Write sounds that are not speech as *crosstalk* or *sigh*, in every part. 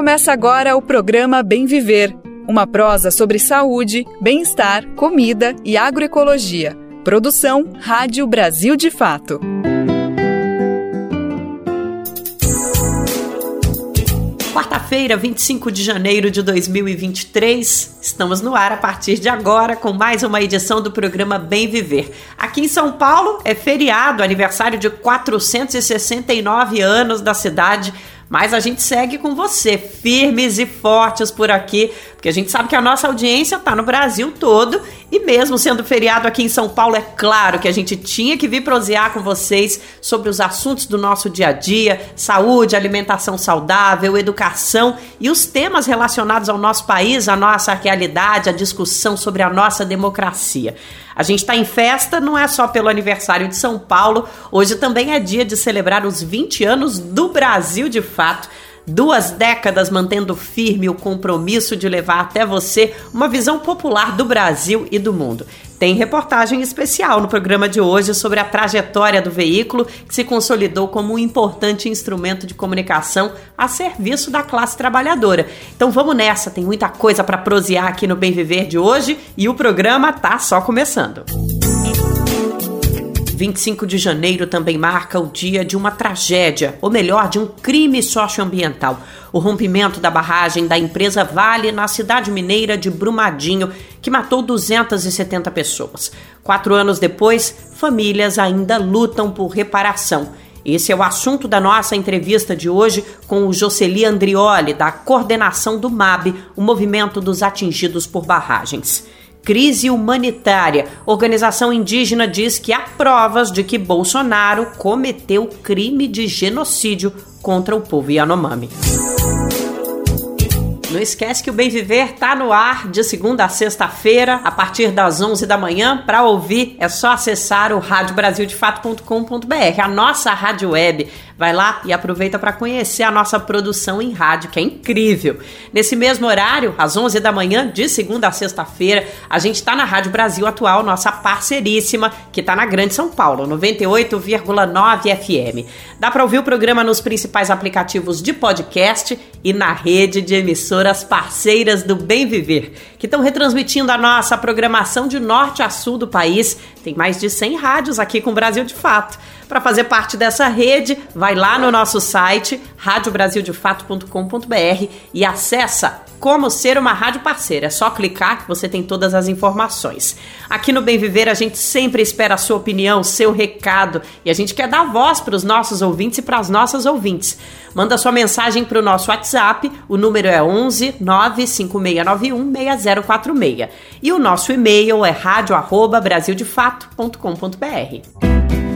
Começa agora o programa Bem Viver, uma prosa sobre saúde, bem-estar, comida e agroecologia. Produção Rádio Brasil de Fato. Quarta-feira, 25 de janeiro de 2023, estamos no ar a partir de agora com mais uma edição do programa Bem Viver. Aqui em São Paulo é feriado, aniversário de 469 anos da cidade mas a gente segue com você, firmes e fortes por aqui, porque a gente sabe que a nossa audiência está no Brasil todo e mesmo sendo feriado aqui em São Paulo, é claro que a gente tinha que vir prosear com vocês sobre os assuntos do nosso dia a dia, saúde, alimentação saudável, educação e os temas relacionados ao nosso país, à nossa realidade, a discussão sobre a nossa democracia. A gente está em festa, não é só pelo aniversário de São Paulo, hoje também é dia de celebrar os 20 anos do Brasil de fato duas décadas mantendo firme o compromisso de levar até você uma visão popular do Brasil e do mundo. Tem reportagem especial no programa de hoje sobre a trajetória do veículo que se consolidou como um importante instrumento de comunicação a serviço da classe trabalhadora. Então vamos nessa, tem muita coisa para prosear aqui no Bem Viver de hoje e o programa tá só começando. 25 de janeiro também marca o dia de uma tragédia, ou melhor, de um crime socioambiental. O rompimento da barragem da empresa Vale na cidade mineira de Brumadinho, que matou 270 pessoas. Quatro anos depois, famílias ainda lutam por reparação. Esse é o assunto da nossa entrevista de hoje com o Jocely Andrioli, da coordenação do MAB, o Movimento dos Atingidos por Barragens. Crise humanitária. Organização indígena diz que há provas de que Bolsonaro cometeu crime de genocídio contra o povo Yanomami. Não esquece que o Bem Viver tá no ar de segunda a sexta-feira, a partir das 11 da manhã. Para ouvir, é só acessar o radiobrasildefato.com.br, a nossa rádio web. Vai lá e aproveita para conhecer a nossa produção em rádio, que é incrível. Nesse mesmo horário, às 11 da manhã, de segunda a sexta-feira, a gente está na Rádio Brasil Atual, nossa parceiríssima, que está na Grande São Paulo, 98,9 FM. Dá para ouvir o programa nos principais aplicativos de podcast e na rede de emissoras parceiras do Bem Viver, que estão retransmitindo a nossa programação de norte a sul do país. Tem mais de 100 rádios aqui com o Brasil de Fato. Para fazer parte dessa rede, vai lá no nosso site radiobrasildefato.com.br e acessa como ser uma rádio parceira. É só clicar que você tem todas as informações. Aqui no Bem Viver a gente sempre espera a sua opinião, seu recado e a gente quer dar voz para os nossos ouvintes e para as nossas ouvintes. Manda sua mensagem para o nosso WhatsApp, o número é 11 95691 6046 e o nosso e-mail é radio@brasildefato.com.br.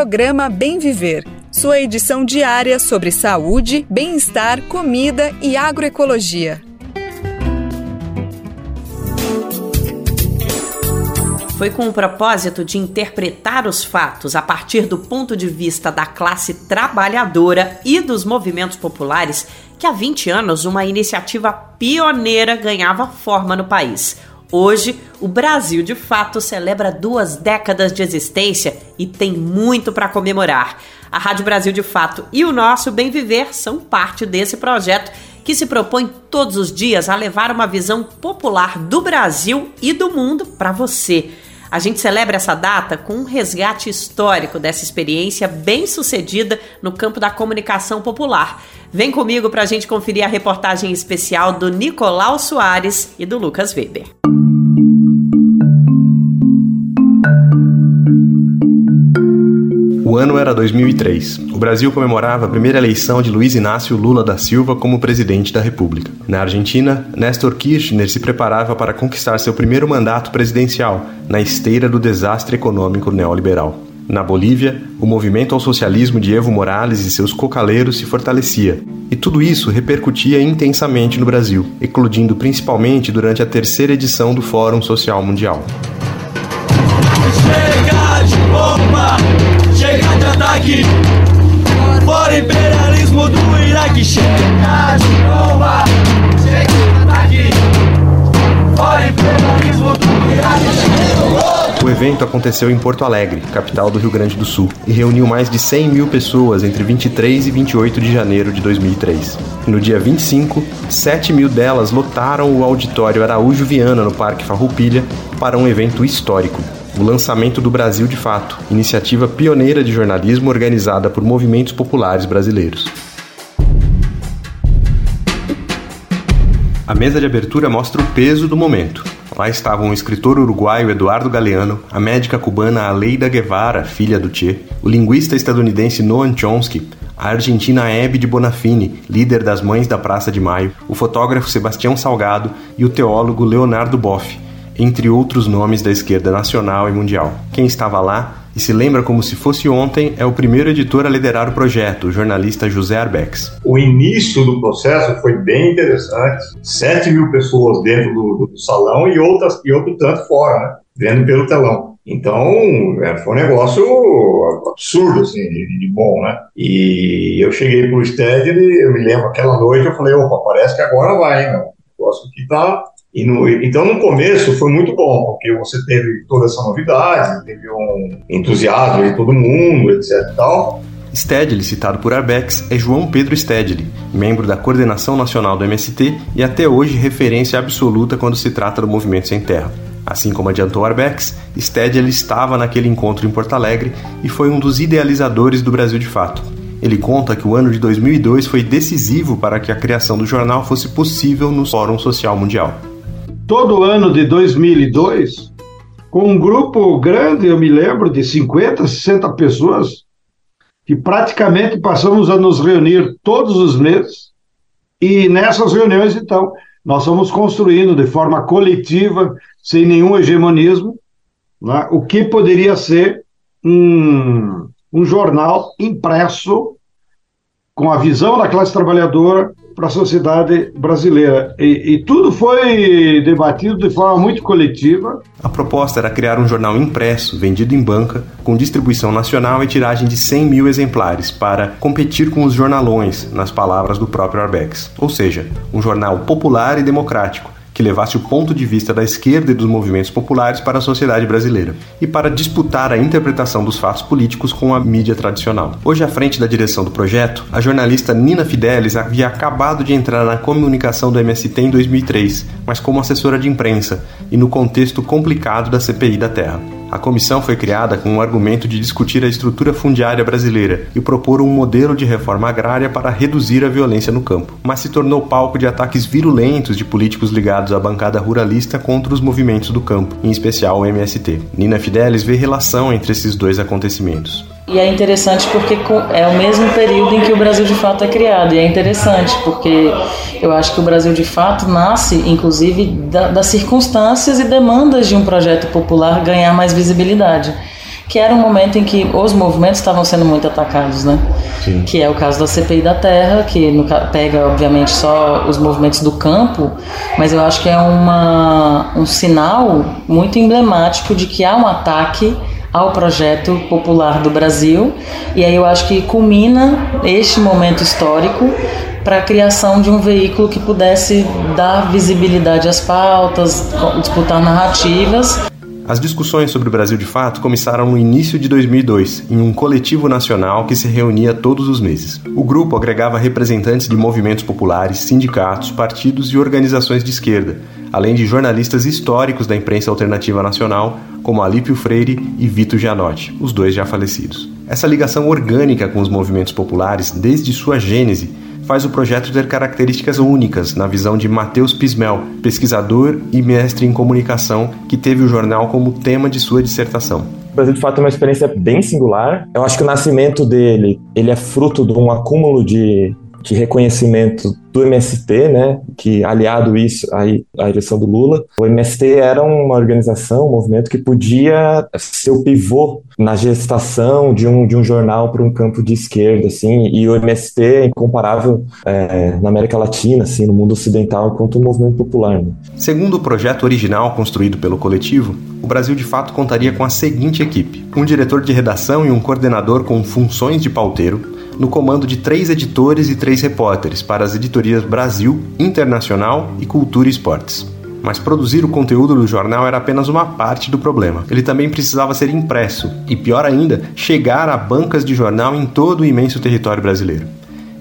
Programa Bem Viver, sua edição diária sobre saúde, bem-estar, comida e agroecologia. Foi com o propósito de interpretar os fatos a partir do ponto de vista da classe trabalhadora e dos movimentos populares que há 20 anos uma iniciativa pioneira ganhava forma no país Hoje, o Brasil de fato celebra duas décadas de existência e tem muito para comemorar. A Rádio Brasil de Fato e o nosso Bem Viver são parte desse projeto que se propõe todos os dias a levar uma visão popular do Brasil e do mundo para você. A gente celebra essa data com um resgate histórico dessa experiência bem sucedida no campo da comunicação popular. Vem comigo para a gente conferir a reportagem especial do Nicolau Soares e do Lucas Weber. O ano era 2003. O Brasil comemorava a primeira eleição de Luiz Inácio Lula da Silva como presidente da República. Na Argentina, Néstor Kirchner se preparava para conquistar seu primeiro mandato presidencial, na esteira do desastre econômico neoliberal. Na Bolívia, o movimento ao socialismo de Evo Morales e seus cocaleiros se fortalecia, e tudo isso repercutia intensamente no Brasil, eclodindo principalmente durante a terceira edição do Fórum Social Mundial. Chega de bomba, ataque, fora imperialismo do Iraque. Chega de bomba, chega de ataque, fora imperialismo do Iraque. O evento aconteceu em Porto Alegre, capital do Rio Grande do Sul, e reuniu mais de 100 mil pessoas entre 23 e 28 de janeiro de 2003. No dia 25, 7 mil delas lotaram o auditório Araújo Viana no Parque Farroupilha para um evento histórico, o lançamento do Brasil de Fato, iniciativa pioneira de jornalismo organizada por movimentos populares brasileiros. A mesa de abertura mostra o peso do momento. Lá estavam o escritor uruguaio Eduardo Galeano, a médica cubana Aleida Guevara, filha do Che, o linguista estadunidense Noam Chomsky, a argentina Hebe de Bonafini, líder das Mães da Praça de Maio, o fotógrafo Sebastião Salgado e o teólogo Leonardo Boff, entre outros nomes da esquerda nacional e mundial. Quem estava lá e se lembra como se fosse ontem é o primeiro editor a liderar o projeto, o jornalista José Arbex. O início do processo foi bem interessante. 7 mil pessoas dentro do, do salão e, outras, e outro tanto fora, né? vendo pelo telão. Então, é, foi um negócio absurdo, assim, de, bom, né? E eu cheguei pro Stead eu me lembro, aquela noite eu falei, opa, parece que agora vai, hein, meu? O negócio aqui tá no, então, no começo foi muito bom, porque você teve toda essa novidade, teve um entusiasmo de todo mundo, etc. Tal. Stedley, citado por Arbex, é João Pedro Stedley, membro da coordenação nacional do MST e até hoje referência absoluta quando se trata do movimento sem terra. Assim como adiantou Arbex, Stedley estava naquele encontro em Porto Alegre e foi um dos idealizadores do Brasil de Fato. Ele conta que o ano de 2002 foi decisivo para que a criação do jornal fosse possível no Fórum Social Mundial todo ano de 2002, com um grupo grande, eu me lembro, de 50, 60 pessoas, que praticamente passamos a nos reunir todos os meses. E nessas reuniões, então, nós fomos construindo de forma coletiva, sem nenhum hegemonismo, né, o que poderia ser um, um jornal impresso com a visão da classe trabalhadora, para a sociedade brasileira. E, e, tudo foi debatido de forma muito coletiva. A proposta era criar um jornal impresso, vendido em banca, com distribuição nacional e tiragem de 100 mil exemplares, para competir com os jornalões, nas palavras do próprio Arbex. Ou seja, um jornal popular e democrático que levasse o ponto de vista da esquerda e dos movimentos populares para a sociedade brasileira e para disputar a interpretação dos fatos políticos com a mídia tradicional. Hoje, à frente da direção do projeto, a jornalista Nina Fidelis havia acabado de entrar na comunicação do MST em 2003, mas como assessora de imprensa e no contexto complicado da CPI da Terra. A comissão foi criada com o argumento de discutir a estrutura fundiária brasileira e propor um modelo de reforma agrária para reduzir a violência no campo, mas se tornou palco de ataques virulentos de políticos ligados à bancada ruralista contra os movimentos do campo, em especial o MST. Nina Fidelis vê relação entre esses dois acontecimentos. E é interessante porque é o mesmo período em que o Brasil de fato é criado. E é interessante porque eu acho que o Brasil de fato nasce, inclusive, da, das circunstâncias e demandas de um projeto popular ganhar mais visibilidade. Que era um momento em que os movimentos estavam sendo muito atacados, né? Sim. Que é o caso da CPI da Terra, que no, pega, obviamente, só os movimentos do campo, mas eu acho que é uma, um sinal muito emblemático de que há um ataque ao projeto popular do Brasil. E aí eu acho que culmina este momento histórico para a criação de um veículo que pudesse dar visibilidade às pautas, disputar narrativas. As discussões sobre o Brasil de Fato começaram no início de 2002, em um coletivo nacional que se reunia todos os meses. O grupo agregava representantes de movimentos populares, sindicatos, partidos e organizações de esquerda, além de jornalistas históricos da imprensa alternativa nacional, como Alípio Freire e Vito Gianotti, os dois já falecidos. Essa ligação orgânica com os movimentos populares, desde sua gênese, faz o projeto ter características únicas na visão de Matheus Pismel, pesquisador e mestre em comunicação que teve o jornal como tema de sua dissertação. O Brasil de fato é uma experiência bem singular. Eu acho que o nascimento dele, ele é fruto de um acúmulo de de reconhecimento do MST, né, que aliado isso aí à eleição do Lula, o MST era uma organização, um movimento que podia ser o pivô na gestação de um, de um jornal para um campo de esquerda, assim, e o MST é incomparável é, na América Latina, assim, no mundo ocidental, enquanto um movimento popular. Né. Segundo o projeto original construído pelo coletivo, o Brasil de fato contaria com a seguinte equipe: um diretor de redação e um coordenador com funções de pauteiro, no comando de três editores e três repórteres para as editorias Brasil, Internacional e Cultura e Esportes. Mas produzir o conteúdo do jornal era apenas uma parte do problema. Ele também precisava ser impresso e, pior ainda, chegar a bancas de jornal em todo o imenso território brasileiro.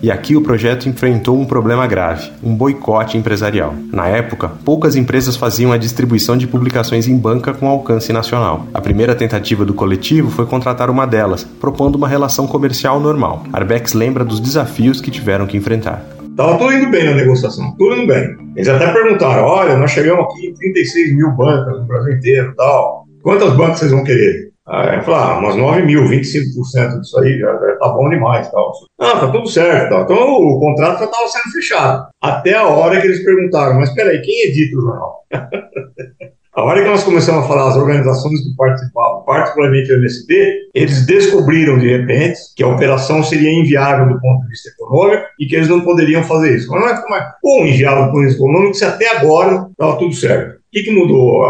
E aqui o projeto enfrentou um problema grave: um boicote empresarial. Na época, poucas empresas faziam a distribuição de publicações em banca com alcance nacional. A primeira tentativa do coletivo foi contratar uma delas, propondo uma relação comercial normal. Arbex lembra dos desafios que tiveram que enfrentar. Estava tudo indo bem na negociação, tudo indo bem. Eles até perguntaram: olha, nós chegamos aqui em 36 mil bancas no Brasil inteiro tal. Quantas bancas vocês vão querer? Aí falei, ah, umas 9 mil, 25% disso aí já, já tá bom demais. Tal. Ah, tá tudo certo. Tal. Então o contrato já estava sendo fechado. Até a hora que eles perguntaram, mas peraí, quem edita o jornal? *laughs* a hora que nós começamos a falar as organizações que participavam, particularmente o MST, eles descobriram de repente que a operação seria inviável do ponto de vista econômico e que eles não poderiam fazer isso. Mas não é como é, inviável do ponto de vista econômico se até agora estava tudo certo. O que, que mudou?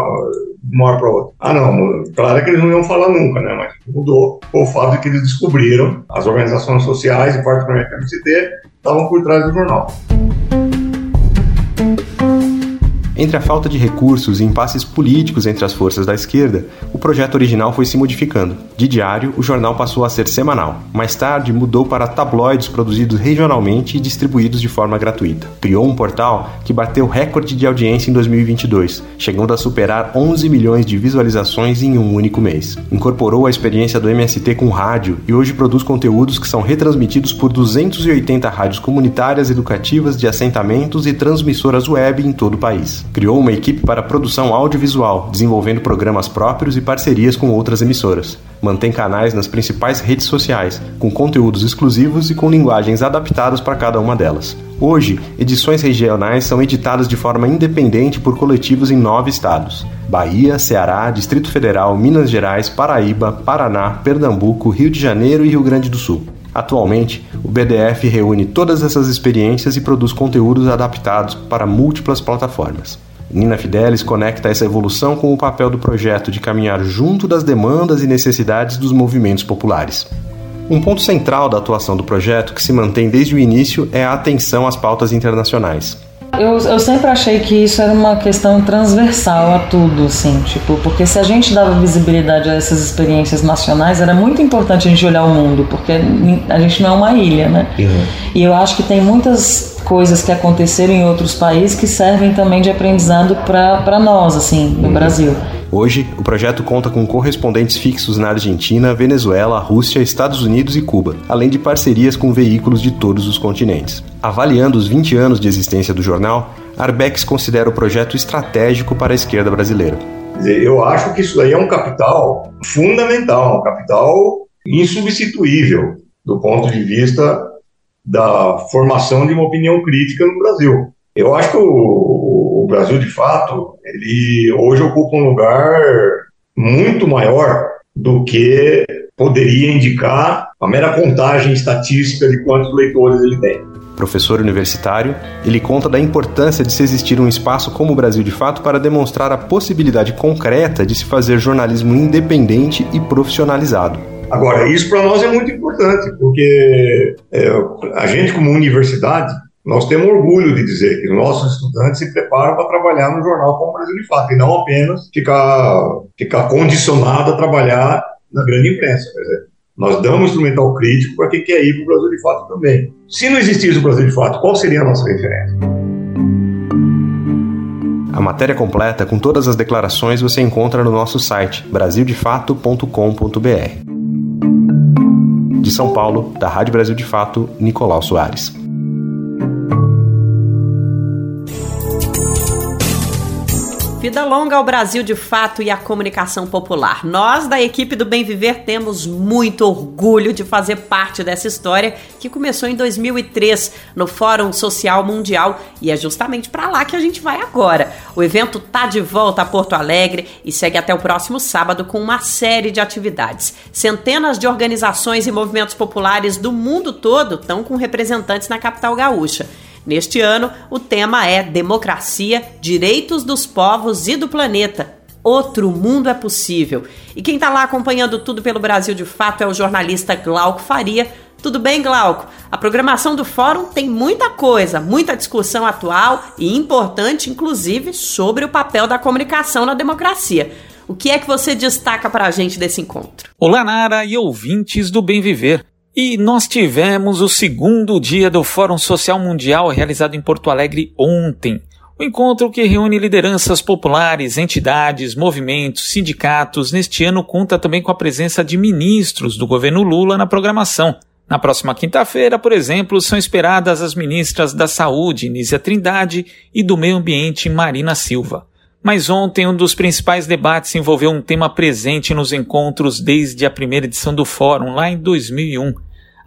De uma hora para outra. Ah, não, claro que eles não iam falar nunca, né? Mas mudou o fato de que eles descobriram as organizações sociais, e particularmente a MCT, estavam por trás do jornal. Entre a falta de recursos e impasses políticos entre as forças da esquerda, o projeto original foi se modificando. De diário, o jornal passou a ser semanal. Mais tarde, mudou para tabloides produzidos regionalmente e distribuídos de forma gratuita. Criou um portal que bateu recorde de audiência em 2022, chegando a superar 11 milhões de visualizações em um único mês. Incorporou a experiência do MST com rádio e hoje produz conteúdos que são retransmitidos por 280 rádios comunitárias educativas de assentamentos e transmissoras web em todo o país criou uma equipe para produção audiovisual, desenvolvendo programas próprios e parcerias com outras emissoras. Mantém canais nas principais redes sociais, com conteúdos exclusivos e com linguagens adaptadas para cada uma delas. Hoje, edições regionais são editadas de forma independente por coletivos em nove estados: Bahia, Ceará, Distrito Federal, Minas Gerais, Paraíba, Paraná, Pernambuco, Rio de Janeiro e Rio Grande do Sul. Atualmente, o BDF reúne todas essas experiências e produz conteúdos adaptados para múltiplas plataformas. Nina Fidelis conecta essa evolução com o papel do projeto de caminhar junto das demandas e necessidades dos movimentos populares. Um ponto central da atuação do projeto, que se mantém desde o início, é a atenção às pautas internacionais. Eu, eu sempre achei que isso era uma questão transversal a tudo, assim, tipo, porque se a gente dava visibilidade a essas experiências nacionais, era muito importante a gente olhar o mundo, porque a gente não é uma ilha, né? Uhum. E eu acho que tem muitas coisas que aconteceram em outros países que servem também de aprendizado para nós, assim, no uhum. Brasil. Hoje, o projeto conta com correspondentes fixos na Argentina, Venezuela, Rússia, Estados Unidos e Cuba, além de parcerias com veículos de todos os continentes. Avaliando os 20 anos de existência do jornal, Arbex considera o projeto estratégico para a esquerda brasileira. Eu acho que isso daí é um capital fundamental, um capital insubstituível do ponto de vista da formação de uma opinião crítica no Brasil. Eu acho que o, o Brasil, de fato, ele hoje ocupa um lugar muito maior do que poderia indicar a mera contagem estatística de quantos leitores ele tem. Professor universitário, ele conta da importância de se existir um espaço como o Brasil de Fato para demonstrar a possibilidade concreta de se fazer jornalismo independente e profissionalizado. Agora, isso para nós é muito importante, porque é, a gente, como universidade, nós temos orgulho de dizer que nossos estudantes se preparam para trabalhar no jornal como Brasil de Fato, e não apenas ficar, ficar condicionado a trabalhar na grande imprensa. Quer dizer, nós damos instrumental crítico para quem quer ir para o Brasil de Fato também. Se não existisse o Brasil de Fato, qual seria a nossa referência? A matéria completa com todas as declarações você encontra no nosso site brasildefato.com.br. De São Paulo, da Rádio Brasil de Fato, Nicolau Soares. Vida longa ao Brasil de fato e à comunicação popular. Nós, da equipe do Bem Viver, temos muito orgulho de fazer parte dessa história que começou em 2003 no Fórum Social Mundial e é justamente para lá que a gente vai agora. O evento tá de volta a Porto Alegre e segue até o próximo sábado com uma série de atividades. Centenas de organizações e movimentos populares do mundo todo estão com representantes na capital gaúcha. Neste ano, o tema é Democracia, Direitos dos Povos e do Planeta. Outro mundo é possível. E quem está lá acompanhando tudo pelo Brasil de fato é o jornalista Glauco Faria, Tudo bem, Glauco? A programação do fórum tem muita coisa, muita discussão atual e importante, inclusive, sobre o papel da comunicação na democracia. O que é que você destaca para a gente desse encontro? Olá, Nara e ouvintes do Bem Viver. E nós tivemos o segundo dia do Fórum Social Mundial realizado em Porto Alegre ontem. O encontro que reúne lideranças populares, entidades, movimentos, sindicatos, neste ano conta também com a presença de ministros do governo Lula na programação. Na próxima quinta-feira, por exemplo, são esperadas as ministras da Saúde, Nízia Trindade, e do Meio Ambiente, Marina Silva. Mas ontem, um dos principais debates envolveu um tema presente nos encontros desde a primeira edição do Fórum, lá em 2001,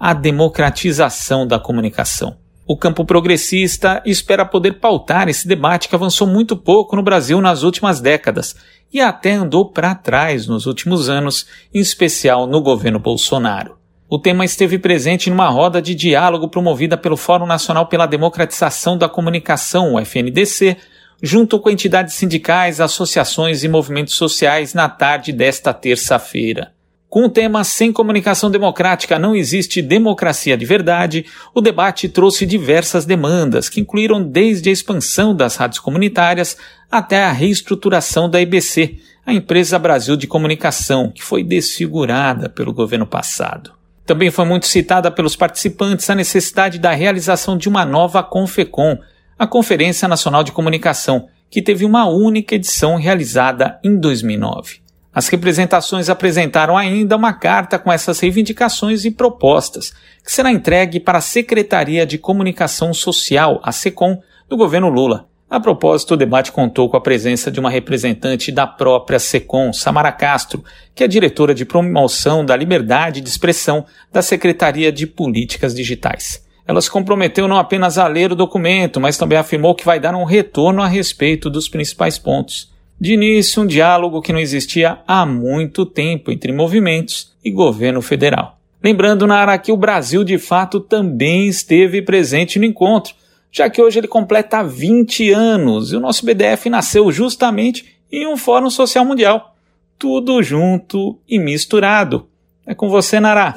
a democratização da comunicação. O campo progressista espera poder pautar esse debate que avançou muito pouco no Brasil nas últimas décadas e até andou para trás nos últimos anos, em especial no governo Bolsonaro. O tema esteve presente numa roda de diálogo promovida pelo Fórum Nacional pela Democratização da Comunicação, o FNDC, junto com entidades sindicais, associações e movimentos sociais na tarde desta terça-feira. Com o tema Sem comunicação democrática não existe democracia de verdade, o debate trouxe diversas demandas, que incluíram desde a expansão das rádios comunitárias até a reestruturação da EBC, a Empresa Brasil de Comunicação, que foi desfigurada pelo governo passado. Também foi muito citada pelos participantes a necessidade da realização de uma nova Confecom, a Conferência Nacional de Comunicação, que teve uma única edição realizada em 2009. As representações apresentaram ainda uma carta com essas reivindicações e propostas, que será entregue para a Secretaria de Comunicação Social, a SECOM, do governo Lula. A propósito, o debate contou com a presença de uma representante da própria SECOM, Samara Castro, que é diretora de promoção da liberdade de expressão da Secretaria de Políticas Digitais. Ela se comprometeu não apenas a ler o documento, mas também afirmou que vai dar um retorno a respeito dos principais pontos. De início, um diálogo que não existia há muito tempo entre movimentos e governo federal. Lembrando, Nara, que o Brasil de fato também esteve presente no encontro, já que hoje ele completa 20 anos e o nosso BDF nasceu justamente em um Fórum Social Mundial. Tudo junto e misturado. É com você, Nará.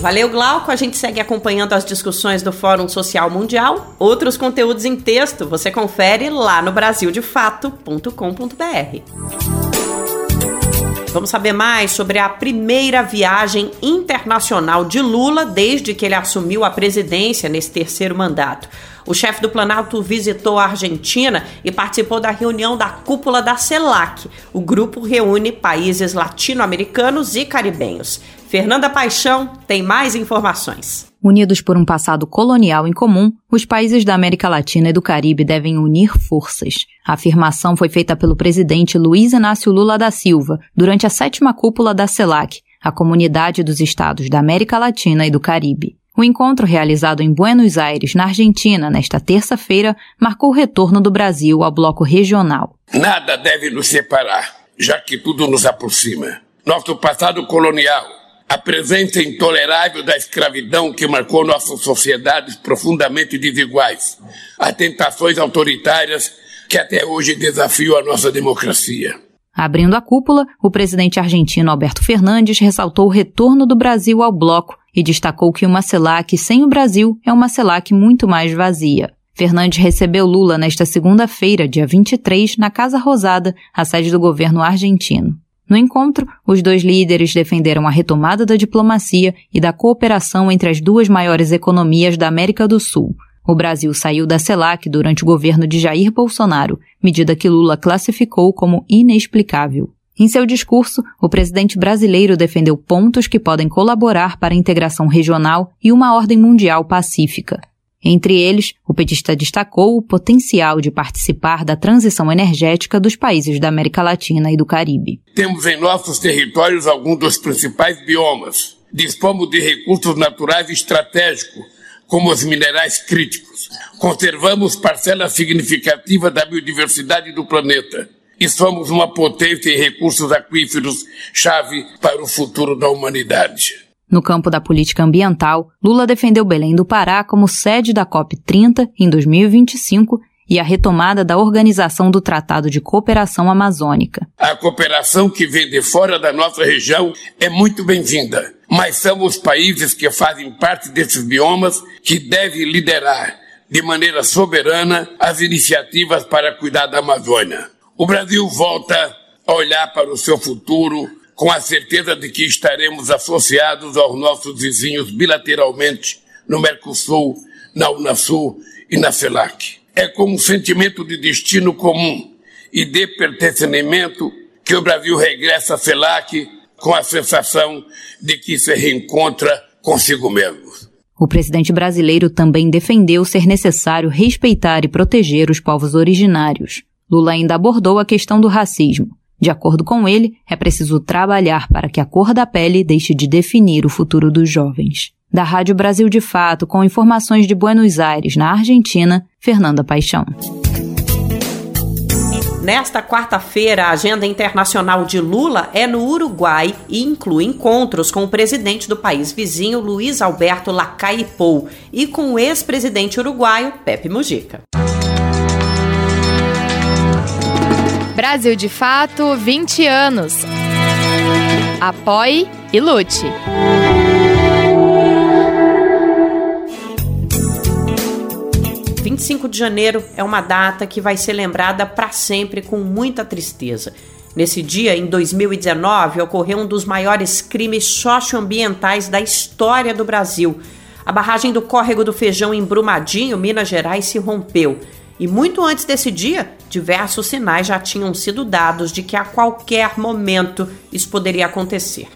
Valeu, Glauco. A gente segue acompanhando as discussões do Fórum Social Mundial. Outros conteúdos em texto você confere lá no brasildefato.com.br. Vamos saber mais sobre a primeira viagem internacional de Lula desde que ele assumiu a presidência nesse terceiro mandato. O chefe do Planalto visitou a Argentina e participou da reunião da cúpula da CELAC. O grupo reúne países latino-americanos e caribenhos. Fernanda Paixão tem mais informações. Unidos por um passado colonial em comum, os países da América Latina e do Caribe devem unir forças. A afirmação foi feita pelo presidente Luiz Inácio Lula da Silva durante a sétima cúpula da CELAC, a Comunidade dos Estados da América Latina e do Caribe. O encontro realizado em Buenos Aires, na Argentina, nesta terça-feira, marcou o retorno do Brasil ao bloco regional. Nada deve nos separar, já que tudo nos aproxima. Nosso passado colonial a presença intolerável da escravidão que marcou nossas sociedades profundamente desiguais, as tentações autoritárias que até hoje desafiam a nossa democracia. Abrindo a cúpula, o presidente argentino Alberto Fernandes ressaltou o retorno do Brasil ao bloco e destacou que uma CELAC sem o Brasil é uma CELAC muito mais vazia. Fernandes recebeu Lula nesta segunda-feira, dia 23, na Casa Rosada, a sede do governo argentino. No encontro, os dois líderes defenderam a retomada da diplomacia e da cooperação entre as duas maiores economias da América do Sul. O Brasil saiu da CELAC durante o governo de Jair Bolsonaro, medida que Lula classificou como inexplicável. Em seu discurso, o presidente brasileiro defendeu pontos que podem colaborar para a integração regional e uma ordem mundial pacífica. Entre eles, o petista destacou o potencial de participar da transição energética dos países da América Latina e do Caribe. Temos em nossos territórios alguns dos principais biomas. Dispomos de recursos naturais estratégicos, como os minerais críticos. Conservamos parcela significativa da biodiversidade do planeta. E somos uma potência em recursos aquíferos chave para o futuro da humanidade. No campo da política ambiental, Lula defendeu Belém do Pará como sede da COP30 em 2025 e a retomada da organização do Tratado de Cooperação Amazônica. A cooperação que vem de fora da nossa região é muito bem-vinda, mas são os países que fazem parte desses biomas que devem liderar de maneira soberana as iniciativas para cuidar da Amazônia. O Brasil volta a olhar para o seu futuro com a certeza de que estaremos associados aos nossos vizinhos bilateralmente no Mercosul, na Unasul e na CELAC. É com um sentimento de destino comum e de pertencimento que o Brasil regressa à CELAC com a sensação de que se reencontra consigo mesmo. O presidente brasileiro também defendeu ser necessário respeitar e proteger os povos originários. Lula ainda abordou a questão do racismo. De acordo com ele, é preciso trabalhar para que a cor da pele deixe de definir o futuro dos jovens. Da Rádio Brasil de Fato, com informações de Buenos Aires, na Argentina, Fernanda Paixão. Nesta quarta-feira, a agenda internacional de Lula é no Uruguai e inclui encontros com o presidente do país vizinho, Luiz Alberto Lacalle Pou, e com o ex-presidente uruguaio, Pepe Mujica. Brasil de Fato, 20 anos. Apoie e lute. 25 de janeiro é uma data que vai ser lembrada para sempre com muita tristeza. Nesse dia, em 2019, ocorreu um dos maiores crimes socioambientais da história do Brasil. A barragem do Córrego do Feijão em Brumadinho, Minas Gerais, se rompeu. E muito antes desse dia, diversos sinais já tinham sido dados de que a qualquer momento isso poderia acontecer.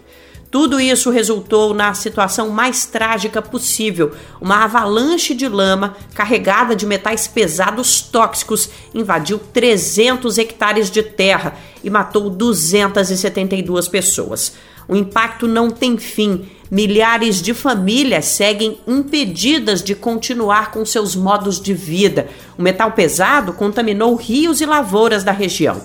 Tudo isso resultou na situação mais trágica possível: uma avalanche de lama carregada de metais pesados tóxicos invadiu 300 hectares de terra e matou 272 pessoas. O impacto não tem fim. Milhares de famílias seguem impedidas de continuar com seus modos de vida. O metal pesado contaminou rios e lavouras da região.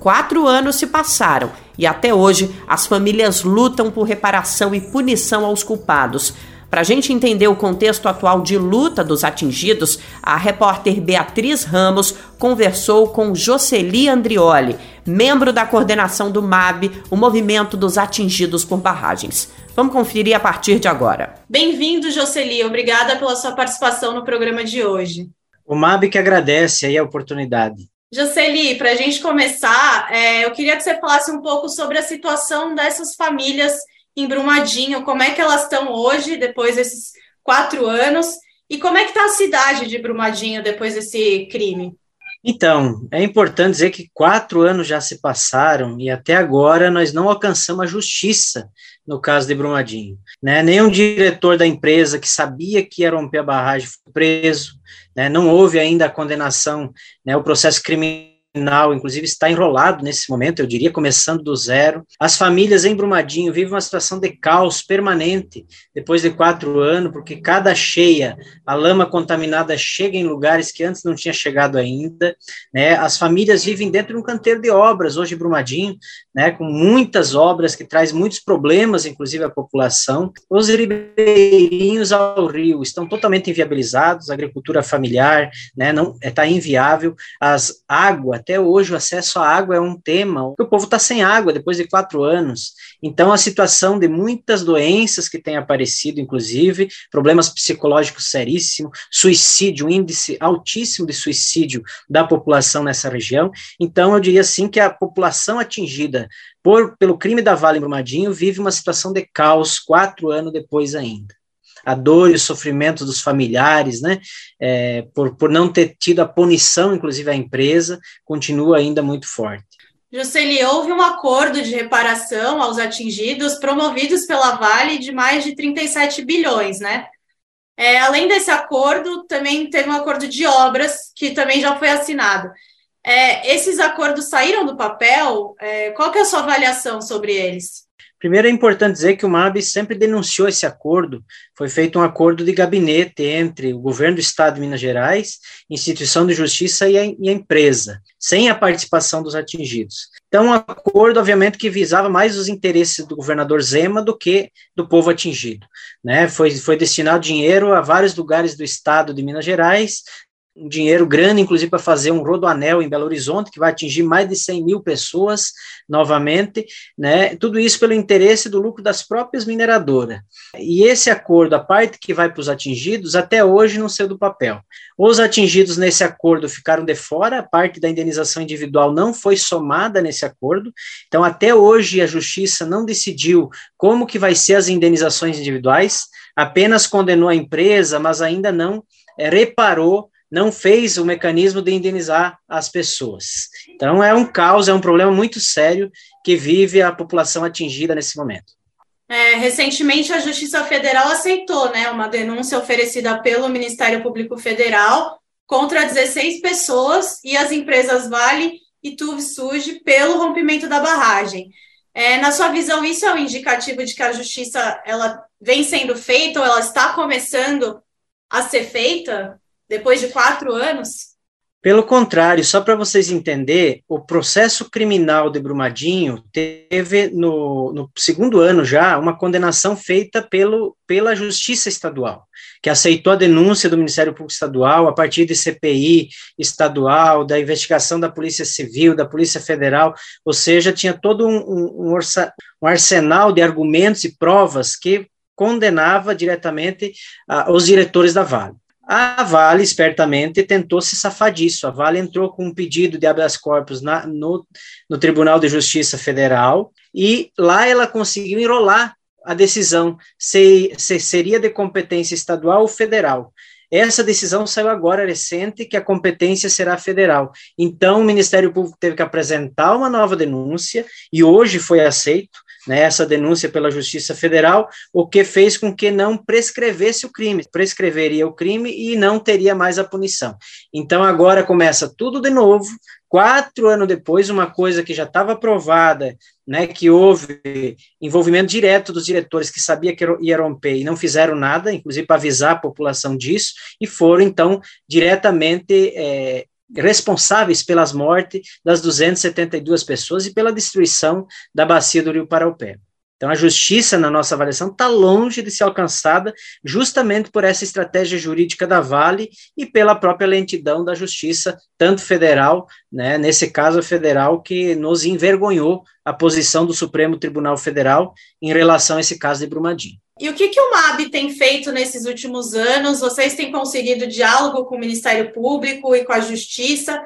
Quatro anos se passaram e até hoje as famílias lutam por reparação e punição aos culpados. Para a gente entender o contexto atual de luta dos atingidos, a repórter Beatriz Ramos conversou com Jocely Andrioli, membro da coordenação do MAB, o Movimento dos Atingidos por Barragens. Vamos conferir a partir de agora. Bem-vindo, Jocely. Obrigada pela sua participação no programa de hoje. O MAB que agradece aí a oportunidade. Jocely, para a gente começar, é, eu queria que você falasse um pouco sobre a situação dessas famílias em Brumadinho, como é que elas estão hoje, depois desses quatro anos, e como é que está a cidade de Brumadinho depois desse crime? Então, é importante dizer que quatro anos já se passaram e até agora nós não alcançamos a justiça no caso de Brumadinho. Né? Nenhum diretor da empresa que sabia que ia romper a barragem foi preso, né? Não houve ainda a condenação, né? o processo criminal final, inclusive está enrolado nesse momento, eu diria, começando do zero. As famílias em Brumadinho vivem uma situação de caos permanente depois de quatro anos, porque cada cheia, a lama contaminada chega em lugares que antes não tinha chegado ainda. Né? As famílias vivem dentro de um canteiro de obras, hoje em Brumadinho, né? com muitas obras que traz muitos problemas, inclusive à população. Os ribeirinhos ao rio estão totalmente inviabilizados, a agricultura familiar né? não está inviável, as águas até hoje o acesso à água é um tema, o povo está sem água depois de quatro anos. Então, a situação de muitas doenças que têm aparecido, inclusive, problemas psicológicos seríssimos, suicídio, um índice altíssimo de suicídio da população nessa região. Então, eu diria assim que a população atingida por, pelo crime da Vale em Brumadinho vive uma situação de caos quatro anos depois ainda a dor e o sofrimento dos familiares, né, é, por, por não ter tido a punição, inclusive a empresa, continua ainda muito forte. Jocely, houve um acordo de reparação aos atingidos promovidos pela Vale de mais de 37 bilhões, né? É, além desse acordo, também teve um acordo de obras que também já foi assinado. É, esses acordos saíram do papel? É, qual que é a sua avaliação sobre eles? Primeiro é importante dizer que o MAB sempre denunciou esse acordo. Foi feito um acordo de gabinete entre o governo do Estado de Minas Gerais, instituição de justiça e a, e a empresa, sem a participação dos atingidos. Então, um acordo, obviamente, que visava mais os interesses do governador Zema do que do povo atingido. Né? Foi, foi destinado dinheiro a vários lugares do Estado de Minas Gerais, um dinheiro grande, inclusive, para fazer um rodoanel em Belo Horizonte, que vai atingir mais de 100 mil pessoas novamente, né? Tudo isso pelo interesse do lucro das próprias mineradoras. E esse acordo, a parte que vai para os atingidos, até hoje não saiu do papel. Os atingidos nesse acordo ficaram de fora, a parte da indenização individual não foi somada nesse acordo, então até hoje a justiça não decidiu como que vai ser as indenizações individuais, apenas condenou a empresa, mas ainda não é, reparou não fez o mecanismo de indenizar as pessoas. Então, é um caos, é um problema muito sério que vive a população atingida nesse momento. É, recentemente, a Justiça Federal aceitou né, uma denúncia oferecida pelo Ministério Público Federal contra 16 pessoas e as empresas Vale e Tuve Suge pelo rompimento da barragem. É, na sua visão, isso é um indicativo de que a justiça ela vem sendo feita ou ela está começando a ser feita? Depois de quatro anos? Pelo contrário, só para vocês entenderem, o processo criminal de Brumadinho teve, no, no, segundo ano já, uma condenação feita pelo, pela Justiça Estadual, que aceitou a denúncia do Ministério Público Estadual a partir de CPI estadual, da investigação da Polícia Civil, da Polícia Federal, ou seja, tinha todo um, um, um, arsenal de argumentos e provas que condenava diretamente uh, os diretores da Vale. A Vale, espertamente, tentou se safar disso. A Vale entrou com um pedido de habeas corpus na, no, no Tribunal de Justiça Federal e lá ela conseguiu enrolar a decisão se, se seria de competência estadual ou federal. Essa decisão saiu agora recente, que a competência será federal. Então, o Ministério Público teve que apresentar uma nova denúncia, e hoje foi aceito né, essa denúncia pela Justiça Federal, o que fez com que não prescrevesse o crime, prescreveria o crime e não teria mais a punição. Então agora começa tudo de novo, quatro anos depois, uma coisa que já estava provada, né, que houve envolvimento direto dos diretores que sabia que ia romper e não fizeram nada, inclusive para avisar a população disso, e foram então diretamente é, responsáveis pelas mortes das 272 pessoas e pela destruição da bacia do Rio Paraupé. Então, a justiça, na nossa avaliação, está longe de ser alcançada justamente por essa estratégia jurídica da Vale e pela própria lentidão da justiça, tanto federal, né, nesse caso federal, que nos envergonhou a posição do Supremo Tribunal Federal em relação a esse caso de Brumadinho. E o que, que o MAB tem feito nesses últimos anos? Vocês têm conseguido diálogo com o Ministério Público e com a Justiça?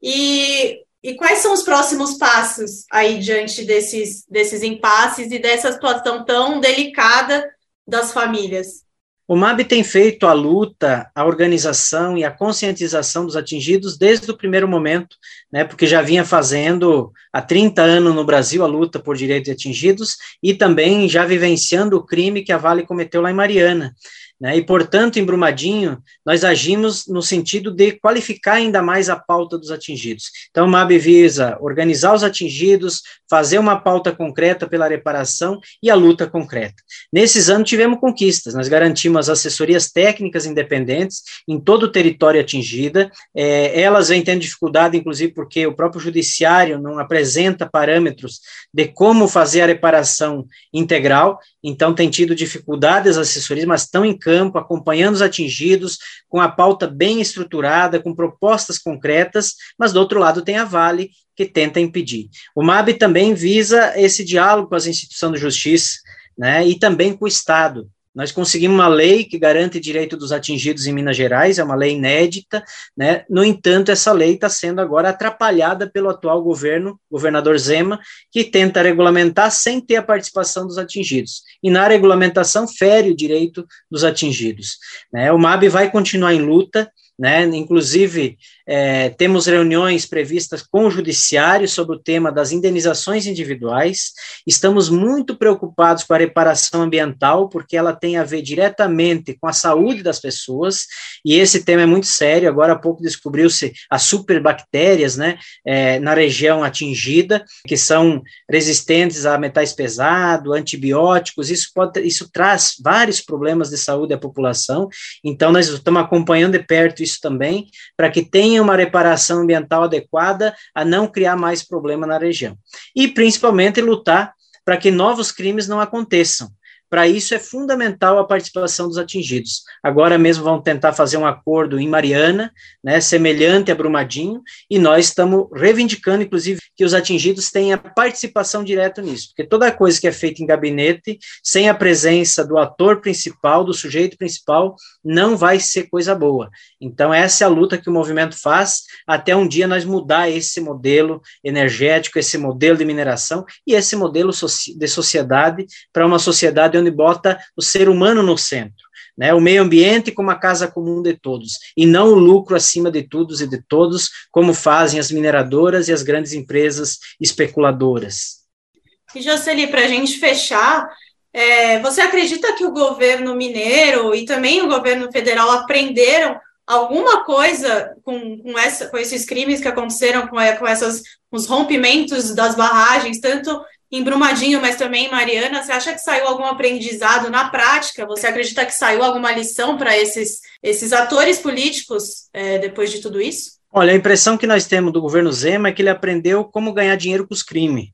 E, e quais são os próximos passos aí diante desses, desses impasses e dessa situação tão delicada das famílias? O MAB tem feito a luta, a organização e a conscientização dos atingidos desde o primeiro momento, né, porque já vinha fazendo há 30 anos no Brasil a luta por direitos de atingidos e também já vivenciando o crime que a Vale cometeu lá em Mariana. Né? E, portanto, em Brumadinho, nós agimos no sentido de qualificar ainda mais a pauta dos atingidos. Então, o MAB visa organizar os atingidos, fazer uma pauta concreta pela reparação e a luta concreta. Nesses anos, tivemos conquistas, nós garantimos assessorias técnicas independentes em todo o território atingido. É, elas vêm tendo dificuldade, inclusive, porque o próprio judiciário não apresenta parâmetros de como fazer a reparação integral, então tem tido dificuldades as assessorias, mas estão em campo, acompanhando os atingidos, com a pauta bem estruturada, com propostas concretas, mas do outro lado tem a Vale, que tenta impedir. O MAB também visa esse diálogo com as instituições de justiça, né, e também com o Estado. Nós conseguimos uma lei que garante direito dos atingidos em Minas Gerais, é uma lei inédita, né? No entanto, essa lei está sendo agora atrapalhada pelo atual governo, governador Zema, que tenta regulamentar sem ter a participação dos atingidos. E na regulamentação fere o direito dos atingidos. Né? O MAB vai continuar em luta, né? Inclusive, é, temos reuniões previstas com o Judiciário sobre o tema das indenizações individuais. Estamos muito preocupados com a reparação ambiental, porque ela tem a ver diretamente com a saúde das pessoas, e esse tema é muito sério. Agora há pouco descobriu-se as superbactérias né, é, na região atingida, que são resistentes a metais pesados, antibióticos. Isso, pode, isso traz vários problemas de saúde à população. Então, nós estamos acompanhando de perto isso também, para que tenha tenha uma reparação ambiental adequada a não criar mais problema na região. E, principalmente, lutar para que novos crimes não aconteçam. Para isso é fundamental a participação dos atingidos. Agora mesmo vão tentar fazer um acordo em Mariana, né, semelhante a Brumadinho, e nós estamos reivindicando, inclusive, que os atingidos tenham participação direta nisso, porque toda coisa que é feita em gabinete, sem a presença do ator principal, do sujeito principal, não vai ser coisa boa. Então, essa é a luta que o movimento faz até um dia nós mudar esse modelo energético, esse modelo de mineração e esse modelo de sociedade para uma sociedade onde bota o ser humano no centro. Né, o meio ambiente como a casa comum de todos, e não o lucro acima de todos e de todos, como fazem as mineradoras e as grandes empresas especuladoras. E Jocely, para a gente fechar, é, você acredita que o governo mineiro e também o governo federal aprenderam alguma coisa com, com, essa, com esses crimes que aconteceram, com, com essas, os rompimentos das barragens, tanto em Brumadinho, mas também em Mariana, você acha que saiu algum aprendizado na prática? Você acredita que saiu alguma lição para esses, esses atores políticos é, depois de tudo isso? Olha, a impressão que nós temos do governo Zema é que ele aprendeu como ganhar dinheiro com os crimes.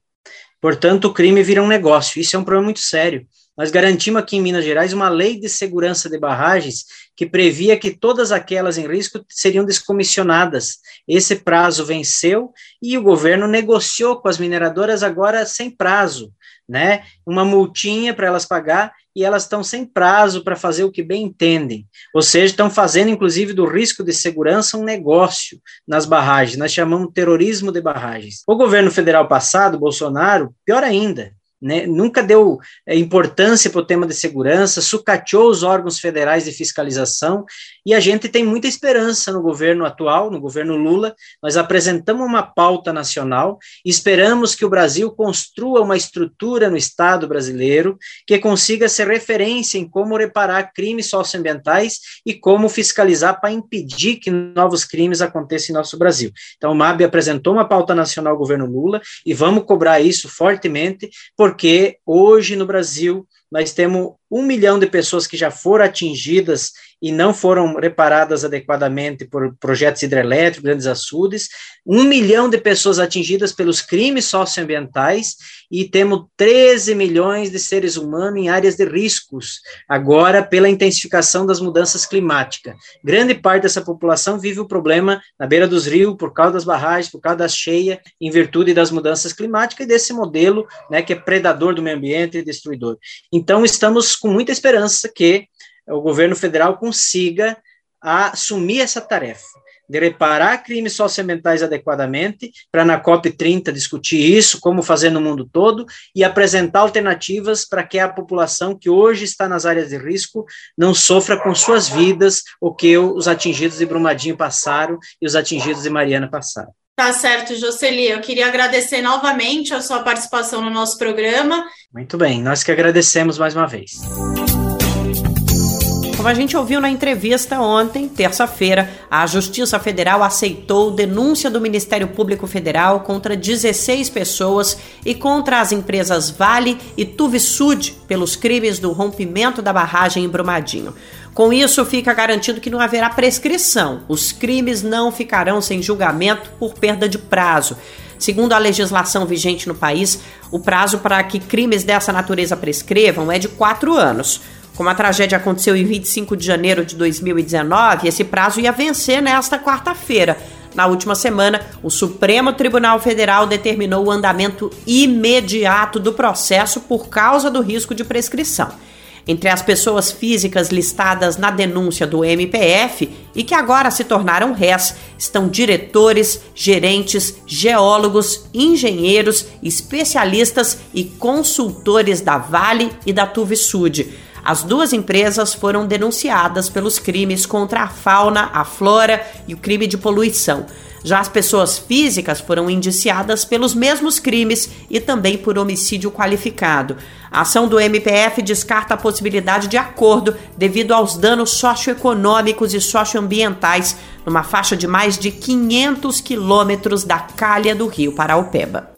Portanto, o crime vira um negócio. Isso é um problema muito sério. Nós garantimos aqui em Minas Gerais uma lei de segurança de barragens que previa que todas aquelas em risco seriam descomissionadas. Esse prazo venceu e o governo negociou com as mineradoras agora sem prazo, né? Uma multinha para elas pagar e elas estão sem prazo para fazer o que bem entendem. Ou seja, estão fazendo inclusive do risco de segurança um negócio nas barragens. Nós chamamos terrorismo de barragens. O governo federal passado, Bolsonaro, pior ainda, né, nunca deu é, importância para o tema de segurança, sucateou os órgãos federais de fiscalização, e a gente tem muita esperança no governo atual, no governo Lula. Nós apresentamos uma pauta nacional, esperamos que o Brasil construa uma estrutura no Estado brasileiro que consiga ser referência em como reparar crimes socioambientais e como fiscalizar para impedir que novos crimes aconteçam em nosso Brasil. Então, o MAB apresentou uma pauta nacional ao governo Lula e vamos cobrar isso fortemente, por porque hoje no Brasil nós temos um milhão de pessoas que já foram atingidas e não foram reparadas adequadamente por projetos hidrelétricos, grandes açudes, um milhão de pessoas atingidas pelos crimes socioambientais e temos 13 milhões de seres humanos em áreas de riscos, agora pela intensificação das mudanças climáticas. Grande parte dessa população vive o problema na beira dos rios, por causa das barragens, por causa da cheia, em virtude das mudanças climáticas e desse modelo né, que é predador do meio ambiente e destruidor. Então, estamos com muita esperança que o governo federal consiga assumir essa tarefa de reparar crimes socioambientais adequadamente, para na COP30 discutir isso, como fazer no mundo todo, e apresentar alternativas para que a população que hoje está nas áreas de risco não sofra com suas vidas o que os atingidos de Brumadinho passaram e os atingidos de Mariana passaram. Tá certo, Jocely. Eu queria agradecer novamente a sua participação no nosso programa. Muito bem, nós que agradecemos mais uma vez. Como a gente ouviu na entrevista ontem, terça-feira, a Justiça Federal aceitou denúncia do Ministério Público Federal contra 16 pessoas e contra as empresas Vale e Tuvisud pelos crimes do rompimento da barragem em Brumadinho. Com isso, fica garantido que não haverá prescrição. Os crimes não ficarão sem julgamento por perda de prazo. Segundo a legislação vigente no país, o prazo para que crimes dessa natureza prescrevam é de quatro anos. Como a tragédia aconteceu em 25 de janeiro de 2019, esse prazo ia vencer nesta quarta-feira. Na última semana, o Supremo Tribunal Federal determinou o andamento imediato do processo por causa do risco de prescrição. Entre as pessoas físicas listadas na denúncia do MPF e que agora se tornaram réis estão diretores, gerentes, geólogos, engenheiros, especialistas e consultores da Vale e da Tuvisud. As duas empresas foram denunciadas pelos crimes contra a fauna, a flora e o crime de poluição. Já as pessoas físicas foram indiciadas pelos mesmos crimes e também por homicídio qualificado. A ação do MPF descarta a possibilidade de acordo devido aos danos socioeconômicos e socioambientais numa faixa de mais de 500 quilômetros da calha do rio Paraupeba.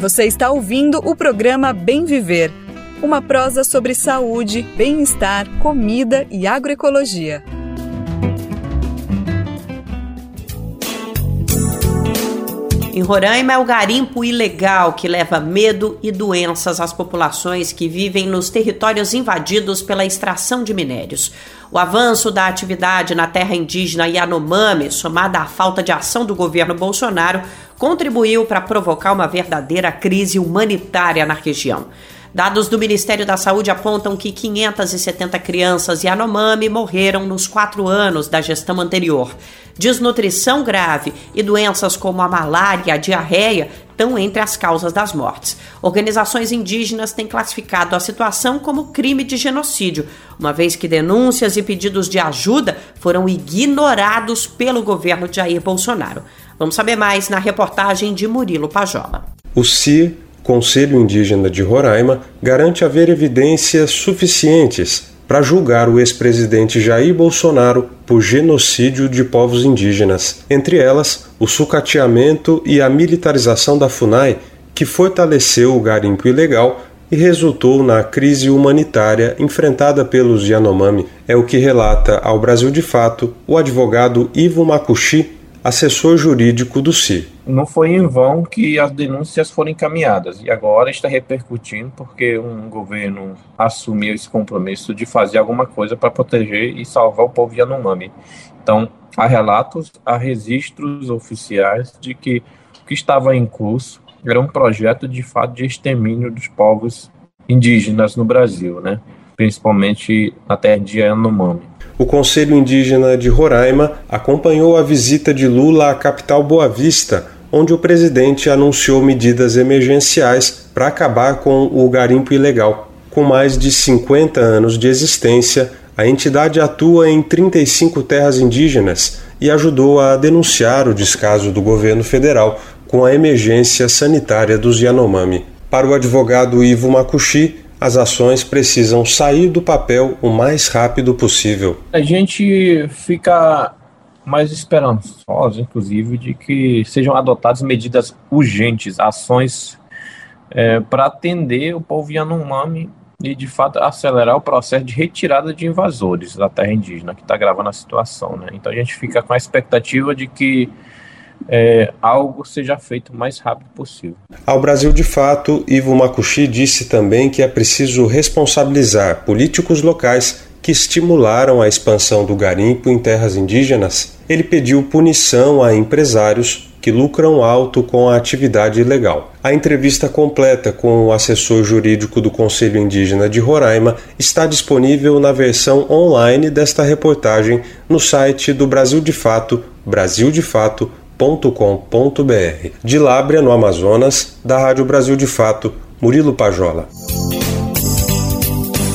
Você está ouvindo o programa Bem Viver, uma prosa sobre saúde, bem-estar, comida e agroecologia. Em Roraima é o garimpo ilegal que leva medo e doenças às populações que vivem nos territórios invadidos pela extração de minérios. O avanço da atividade na terra indígena Yanomami, somada à falta de ação do governo Bolsonaro, contribuiu para provocar uma verdadeira crise humanitária na região. Dados do Ministério da Saúde apontam que 570 crianças Yanomami morreram nos quatro anos da gestão anterior. Desnutrição grave e doenças como a malária e a diarreia estão entre as causas das mortes. Organizações indígenas têm classificado a situação como crime de genocídio, uma vez que denúncias e pedidos de ajuda foram ignorados pelo governo de Jair Bolsonaro. Vamos saber mais na reportagem de Murilo Pajola. O CIR Conselho Indígena de Roraima garante haver evidências suficientes para julgar o ex-presidente Jair Bolsonaro por genocídio de povos indígenas, entre elas o sucateamento e a militarização da FUNAI, que fortaleceu o garimpo ilegal e resultou na crise humanitária enfrentada pelos Yanomami. É o que relata ao Brasil de Fato o advogado Ivo Makushi, assessor jurídico do CI. Não foi em vão que as denúncias foram encaminhadas e agora está repercutindo porque um governo assumiu esse compromisso de fazer alguma coisa para proteger e salvar o povo Yanomami. Então, há relatos, há registros oficiais de que o que estava em curso era um projeto de fato de extermínio dos povos indígenas no Brasil, né? Principalmente na terra de Yanomami o Conselho Indígena de Roraima acompanhou a visita de Lula à capital Boa Vista, onde o presidente anunciou medidas emergenciais para acabar com o garimpo ilegal. Com mais de 50 anos de existência, a entidade atua em 35 terras indígenas e ajudou a denunciar o descaso do governo federal com a emergência sanitária dos Yanomami. Para o advogado Ivo Makushi, as ações precisam sair do papel o mais rápido possível. A gente fica mais esperançoso, inclusive, de que sejam adotadas medidas urgentes, ações é, para atender o povo Yanomami e, de fato, acelerar o processo de retirada de invasores da terra indígena, que está gravando a situação. Né? Então a gente fica com a expectativa de que é, algo seja feito o mais rápido possível. Ao Brasil de Fato, Ivo Makushi disse também que é preciso responsabilizar políticos locais que estimularam a expansão do garimpo em terras indígenas. Ele pediu punição a empresários que lucram alto com a atividade ilegal. A entrevista completa com o assessor jurídico do Conselho Indígena de Roraima está disponível na versão online desta reportagem no site do Brasil de Fato, brasildefato.com www.radiobrasildefato.com.br. De Lábrea, no Amazonas, da Rádio Brasil de Fato, Murilo Pajola.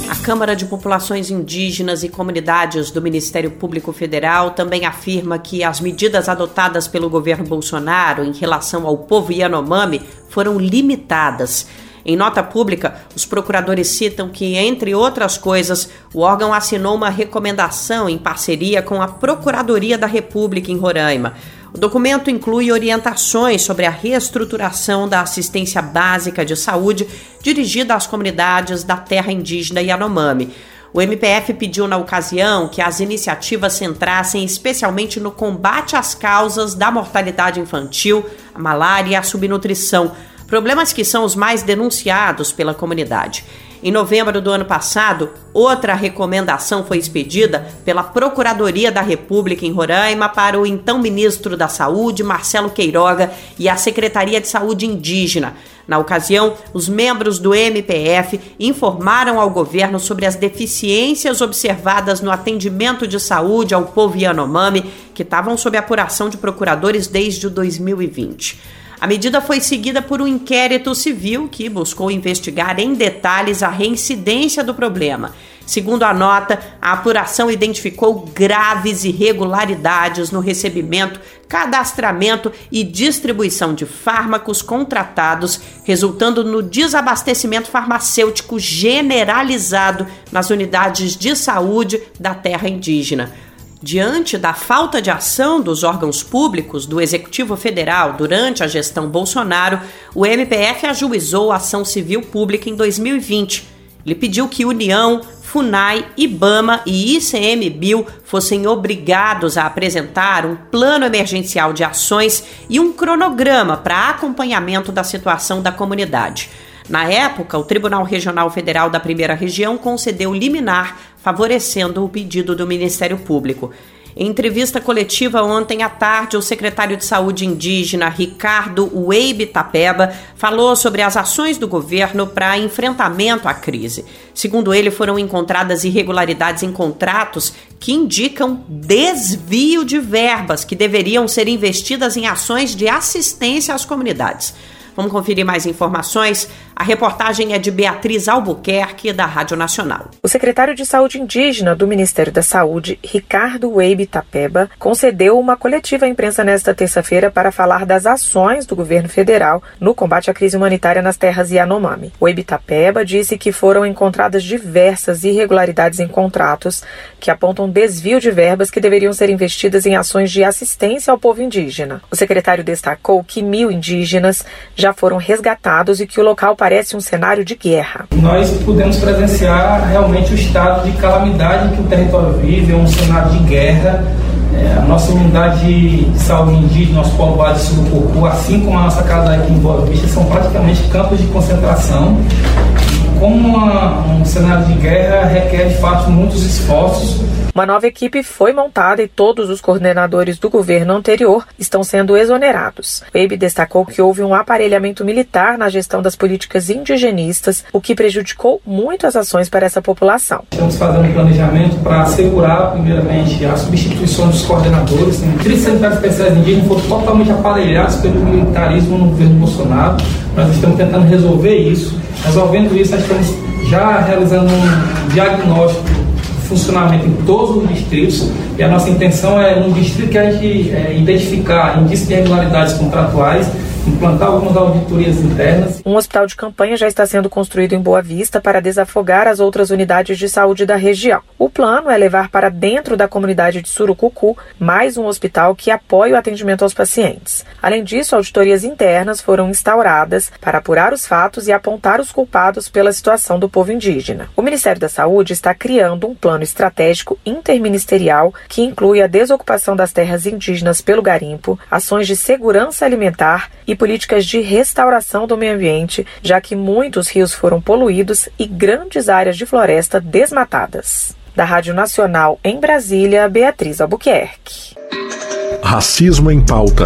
A Câmara de Populações Indígenas e Comunidades do Ministério Público Federal também afirma que as medidas adotadas pelo governo Bolsonaro em relação ao povo Yanomami foram limitadas. Em nota pública, os procuradores citam que, entre outras coisas, o órgão assinou uma recomendação em parceria com a Procuradoria da República em Roraima. O documento inclui orientações sobre a reestruturação da assistência básica de saúde dirigida às comunidades da terra indígena Yanomami. O MPF pediu na ocasião que as iniciativas centrassem especialmente no combate às causas da mortalidade infantil, a malária e a subnutrição, problemas que são os mais denunciados pela comunidade. Em novembro do ano passado, outra recomendação foi expedida pela Procuradoria da República em Roraima para o então ministro da Saúde, Marcelo Queiroga, e a Secretaria de Saúde Indígena. Na ocasião, os membros do MPF informaram ao governo sobre as deficiências observadas no atendimento de saúde ao povo Yanomami, que estavam sob apuração de procuradores desde 2020. A medida foi seguida por um inquérito civil que buscou investigar em detalhes a reincidência do problema. Segundo a nota, a apuração identificou graves irregularidades no recebimento, cadastramento e distribuição de fármacos contratados, resultando no desabastecimento farmacêutico generalizado nas unidades de saúde da terra indígena. Diante da falta de ação dos órgãos públicos do Executivo Federal durante a gestão Bolsonaro, o MPF ajuizou a ação civil pública em 2020. Ele pediu que União, FUNAI, IBAMA e ICMBio fossem obrigados a apresentar um plano emergencial de ações e um cronograma para acompanhamento da situação da comunidade. Na época, o Tribunal Regional Federal da Primeira Região concedeu liminar, favorecendo o pedido do Ministério Público. Em entrevista coletiva ontem à tarde, o secretário de Saúde indígena Ricardo Weibe Tapeba falou sobre as ações do governo para enfrentamento à crise. Segundo ele, foram encontradas irregularidades em contratos que indicam desvio de verbas que deveriam ser investidas em ações de assistência às comunidades. Vamos conferir mais informações? A reportagem é de Beatriz Albuquerque, da Rádio Nacional. O secretário de Saúde Indígena do Ministério da Saúde, Ricardo Weibe Tapeba, concedeu uma coletiva à imprensa nesta terça-feira para falar das ações do governo federal no combate à crise humanitária nas terras Yanomami. Weibe Tapeba disse que foram encontradas diversas irregularidades em contratos que apontam desvio de verbas que deveriam ser investidas em ações de assistência ao povo indígena. O secretário destacou que mil indígenas já foram resgatados e que o local parece um cenário de guerra. Nós pudemos presenciar realmente o estado de calamidade que o território vive, é um cenário de guerra. É, a nossa unidade de saúde indígena, nosso polo base Surucucu, assim como a nossa casa aqui em Boa Vista, são praticamente campos de concentração. Como uma, um cenário de guerra requer de fato muitos esforços uma nova equipe foi montada e todos os coordenadores do governo anterior estão sendo exonerados. Baby destacou que houve um aparelhamento militar na gestão das políticas indigenistas, o que prejudicou muito as ações para essa população. Estamos fazendo um planejamento para assegurar, primeiramente, a substituição dos coordenadores. Tem 30 sanitários especiais indígenas foram totalmente aparelhados pelo militarismo no governo Bolsonaro. Nós estamos tentando resolver isso. Resolvendo isso, nós estamos já realizando um diagnóstico funcionamento em todos os distritos e a nossa intenção é, um distrito que a gente é, identificar indícios de irregularidades contratuais implantar algumas auditorias internas. Um hospital de campanha já está sendo construído em Boa Vista para desafogar as outras unidades de saúde da região. O plano é levar para dentro da comunidade de Surucucu mais um hospital que apoie o atendimento aos pacientes. Além disso, auditorias internas foram instauradas para apurar os fatos e apontar os culpados pela situação do povo indígena. O Ministério da Saúde está criando um plano estratégico interministerial que inclui a desocupação das terras indígenas pelo garimpo, ações de segurança alimentar e e políticas de restauração do meio ambiente, já que muitos rios foram poluídos e grandes áreas de floresta desmatadas. Da Rádio Nacional em Brasília, Beatriz Albuquerque. Racismo em pauta.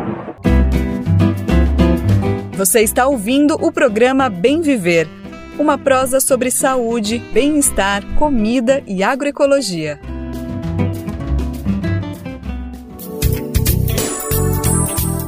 Você está ouvindo o programa Bem Viver, uma prosa sobre saúde, bem-estar, comida e agroecologia.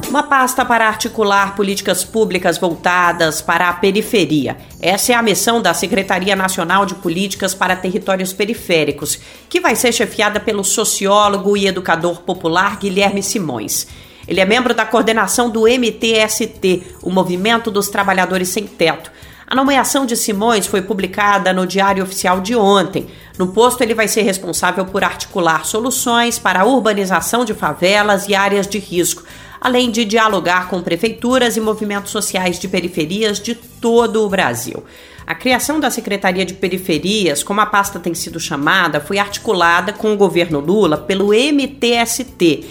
Uma pasta para articular políticas públicas voltadas para a periferia. Essa é a missão da Secretaria Nacional de Políticas para Territórios Periféricos, que vai ser chefiada pelo sociólogo e educador popular Guilherme Simões. Ele é membro da coordenação do MTST, o Movimento dos Trabalhadores Sem Teto. A nomeação de Simões foi publicada no Diário Oficial de ontem. No posto, ele vai ser responsável por articular soluções para a urbanização de favelas e áreas de risco, além de dialogar com prefeituras e movimentos sociais de periferias de todo o Brasil. A criação da Secretaria de Periferias, como a pasta tem sido chamada, foi articulada com o governo Lula pelo MTST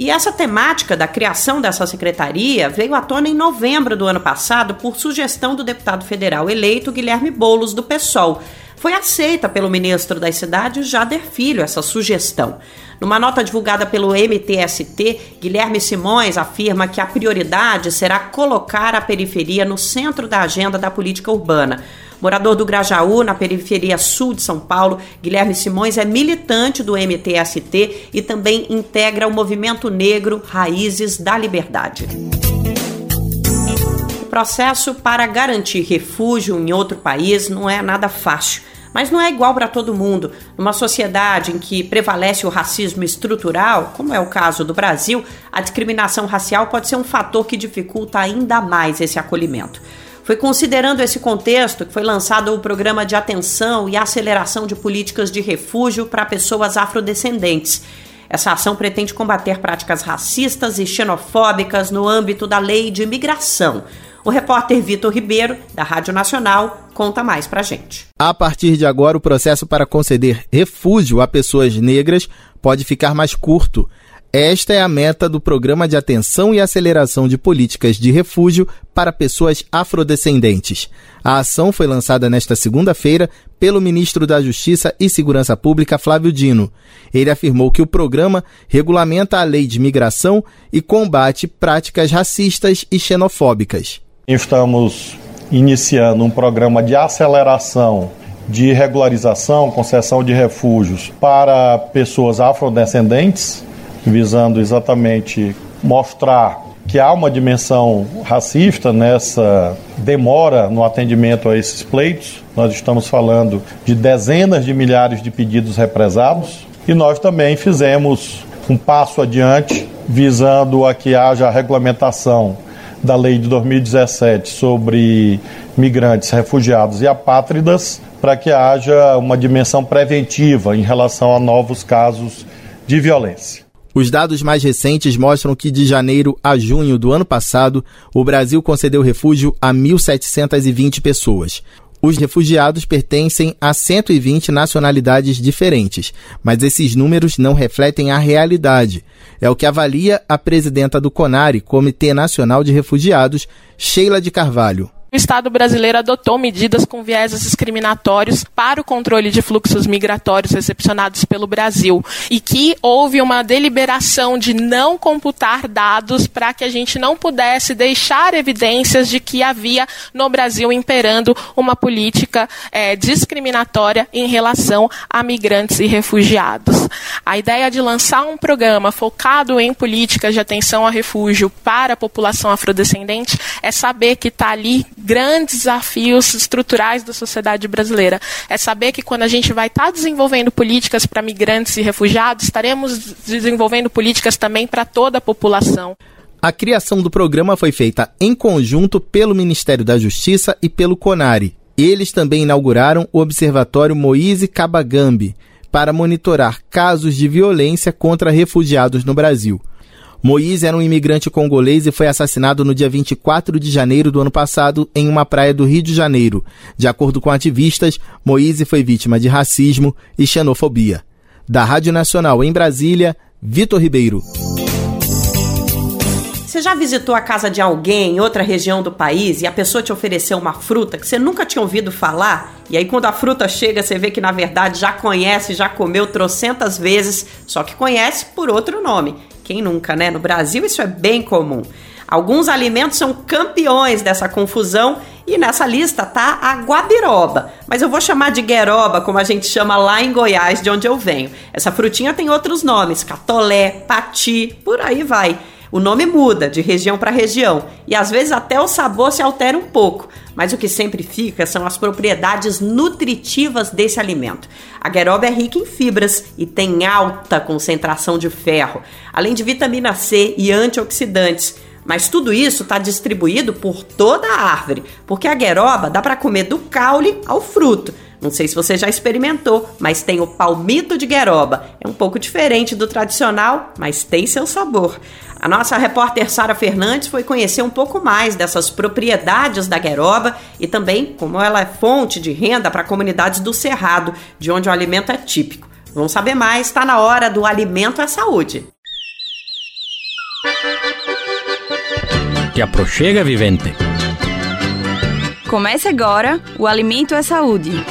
e essa temática da criação dessa secretaria veio à tona em novembro do ano passado por sugestão do deputado federal eleito Guilherme Bolos do PSOL. foi aceita pelo ministro das Cidades, Jader Filho, essa sugestão. Numa nota divulgada pelo MTST, Guilherme Simões afirma que a prioridade será colocar a periferia no centro da agenda da política urbana. Morador do Grajaú, na periferia sul de São Paulo, Guilherme Simões é militante do MTST e também integra o movimento negro Raízes da Liberdade. O processo para garantir refúgio em outro país não é nada fácil. Mas não é igual para todo mundo. Numa sociedade em que prevalece o racismo estrutural, como é o caso do Brasil, a discriminação racial pode ser um fator que dificulta ainda mais esse acolhimento. Foi considerando esse contexto que foi lançado o programa de atenção e aceleração de políticas de refúgio para pessoas afrodescendentes. Essa ação pretende combater práticas racistas e xenofóbicas no âmbito da lei de imigração. O repórter Vitor Ribeiro, da Rádio Nacional, conta mais pra gente. A partir de agora, o processo para conceder refúgio a pessoas negras pode ficar mais curto. Esta é a meta do Programa de Atenção e Aceleração de Políticas de Refúgio para Pessoas Afrodescendentes. A ação foi lançada nesta segunda-feira pelo ministro da Justiça e Segurança Pública, Flávio Dino. Ele afirmou que o programa regulamenta a lei de migração e combate práticas racistas e xenofóbicas. Estamos iniciando um programa de aceleração de regularização, concessão de refúgios para pessoas afrodescendentes visando exatamente mostrar que há uma dimensão racista nessa demora no atendimento a esses pleitos. Nós estamos falando de dezenas de milhares de pedidos represados e nós também fizemos um passo adiante visando a que haja a regulamentação da lei de 2017 sobre migrantes, refugiados e apátridas para que haja uma dimensão preventiva em relação a novos casos de violência. Os dados mais recentes mostram que de janeiro a junho do ano passado, o Brasil concedeu refúgio a 1.720 pessoas. Os refugiados pertencem a 120 nacionalidades diferentes, mas esses números não refletem a realidade. É o que avalia a presidenta do CONARE, Comitê Nacional de Refugiados, Sheila de Carvalho o Estado brasileiro adotou medidas com vieses discriminatórios para o controle de fluxos migratórios recepcionados pelo Brasil e que houve uma deliberação de não computar dados para que a gente não pudesse deixar evidências de que havia no Brasil imperando uma política é, discriminatória em relação a migrantes e refugiados. A ideia de lançar um programa focado em políticas de atenção a refúgio para a população afrodescendente é saber que está ali grandes desafios estruturais da sociedade brasileira. É saber que quando a gente vai estar tá desenvolvendo políticas para migrantes e refugiados, estaremos desenvolvendo políticas também para toda a população. A criação do programa foi feita em conjunto pelo Ministério da Justiça e pelo CONARE. Eles também inauguraram o Observatório Moise Kabagambi para monitorar casos de violência contra refugiados no Brasil. Moise era um imigrante congolês e foi assassinado no dia 24 de janeiro do ano passado em uma praia do Rio de Janeiro. De acordo com ativistas, Moise foi vítima de racismo e xenofobia. Da Rádio Nacional em Brasília, Vitor Ribeiro. Você já visitou a casa de alguém em outra região do país e a pessoa te ofereceu uma fruta que você nunca tinha ouvido falar? E aí, quando a fruta chega, você vê que na verdade já conhece, já comeu trocentas vezes, só que conhece por outro nome. Quem nunca, né? No Brasil isso é bem comum. Alguns alimentos são campeões dessa confusão e nessa lista tá a guabiroba, mas eu vou chamar de gueroba, como a gente chama lá em Goiás, de onde eu venho. Essa frutinha tem outros nomes, catolé, pati, por aí vai. O nome muda de região para região e às vezes até o sabor se altera um pouco, mas o que sempre fica são as propriedades nutritivas desse alimento. A gueroba é rica em fibras e tem alta concentração de ferro, além de vitamina C e antioxidantes. Mas tudo isso está distribuído por toda a árvore, porque a gueroba dá para comer do caule ao fruto. Não sei se você já experimentou, mas tem o palmito de gueroba. É um pouco diferente do tradicional, mas tem seu sabor. A nossa repórter Sara Fernandes foi conhecer um pouco mais dessas propriedades da gueroba e também como ela é fonte de renda para comunidades do Cerrado, de onde o alimento é típico. Vamos saber mais, está na hora do Alimento é Saúde. Te aproxega, vivente. Comece agora o Alimento é Saúde.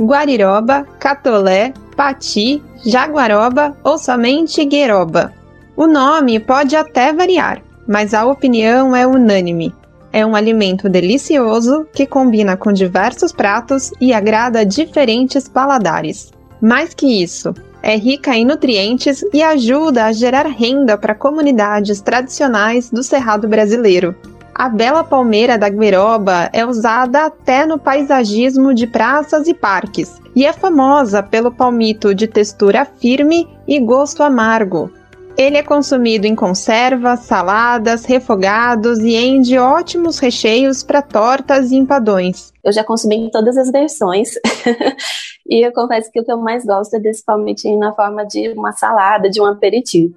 Guariroba, Catolé, Pati, Jaguaroba ou somente Gueroba. O nome pode até variar, mas a opinião é unânime. É um alimento delicioso que combina com diversos pratos e agrada diferentes paladares. Mais que isso, é rica em nutrientes e ajuda a gerar renda para comunidades tradicionais do Cerrado brasileiro. A bela palmeira da gueroba é usada até no paisagismo de praças e parques e é famosa pelo palmito de textura firme e gosto amargo. Ele é consumido em conservas, saladas, refogados e em de ótimos recheios para tortas e empadões. Eu já consumi em todas as versões. *laughs* e eu confesso que o que eu mais gosto é desse palmitinho na forma de uma salada, de um aperitivo.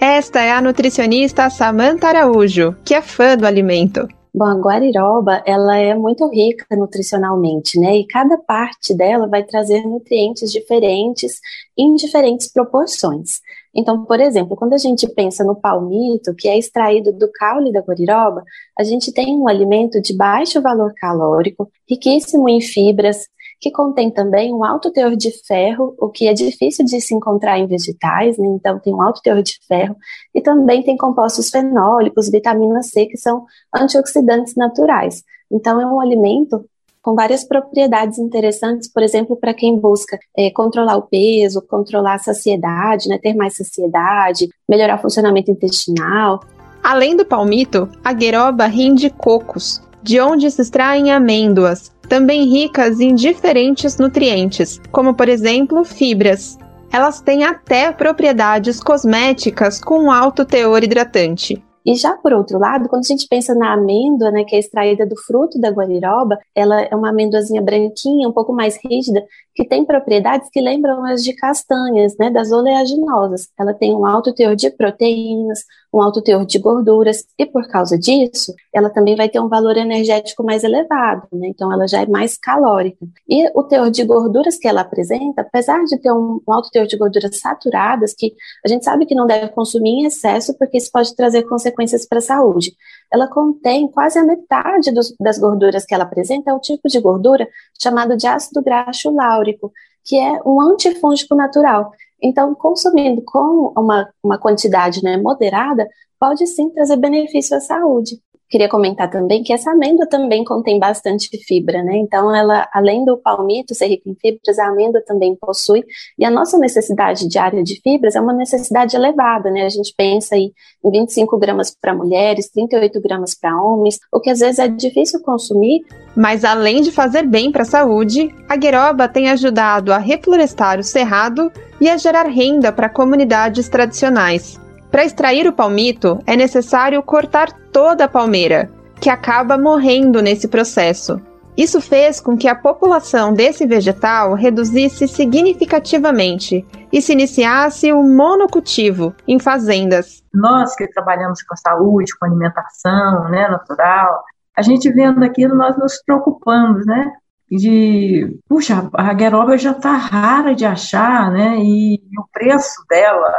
Esta é a nutricionista Samantha Araújo, que é fã do alimento. Bom, a guariroba, ela é muito rica nutricionalmente, né? E cada parte dela vai trazer nutrientes diferentes em diferentes proporções. Então, por exemplo, quando a gente pensa no palmito, que é extraído do caule da guariroba, a gente tem um alimento de baixo valor calórico, riquíssimo em fibras, que contém também um alto teor de ferro, o que é difícil de se encontrar em vegetais, né? então tem um alto teor de ferro, e também tem compostos fenólicos, vitamina C, que são antioxidantes naturais. Então é um alimento com várias propriedades interessantes, por exemplo, para quem busca é, controlar o peso, controlar a saciedade, né, ter mais saciedade, melhorar o funcionamento intestinal. Além do palmito, a gueroba rende cocos, de onde se extraem amêndoas, também ricas em diferentes nutrientes, como por exemplo fibras. Elas têm até propriedades cosméticas com alto teor hidratante. E já por outro lado, quando a gente pensa na amêndoa, né, que é extraída do fruto da guariroba, ela é uma amêndoazinha branquinha, um pouco mais rígida, que tem propriedades que lembram as de castanhas, né, das oleaginosas. Ela tem um alto teor de proteínas, um alto teor de gorduras, e por causa disso, ela também vai ter um valor energético mais elevado, né? Então ela já é mais calórica. E o teor de gorduras que ela apresenta, apesar de ter um, um alto teor de gorduras saturadas, que a gente sabe que não deve consumir em excesso, porque isso pode trazer consequências para a saúde. Ela contém quase a metade dos, das gorduras que ela apresenta, é um tipo de gordura chamado de ácido graxo láurico, que é um antifúngico natural. Então, consumindo com uma, uma quantidade né, moderada, pode sim trazer benefício à saúde. Queria comentar também que essa amêndoa também contém bastante fibra, né? Então, ela, além do palmito ser rico em fibras, a amêndoa também possui. E a nossa necessidade diária de fibras é uma necessidade elevada, né? A gente pensa aí em 25 gramas para mulheres, 38 gramas para homens, o que às vezes é difícil consumir. Mas além de fazer bem para a saúde, a gueroba tem ajudado a reflorestar o cerrado e a gerar renda para comunidades tradicionais. Para extrair o palmito, é necessário cortar toda a palmeira, que acaba morrendo nesse processo. Isso fez com que a população desse vegetal reduzisse significativamente e se iniciasse o monocultivo em fazendas. Nós que trabalhamos com saúde, com alimentação né, natural, a gente vendo aquilo, nós nos preocupamos, né? De, puxa, a gueroba já está rara de achar, né? E o preço dela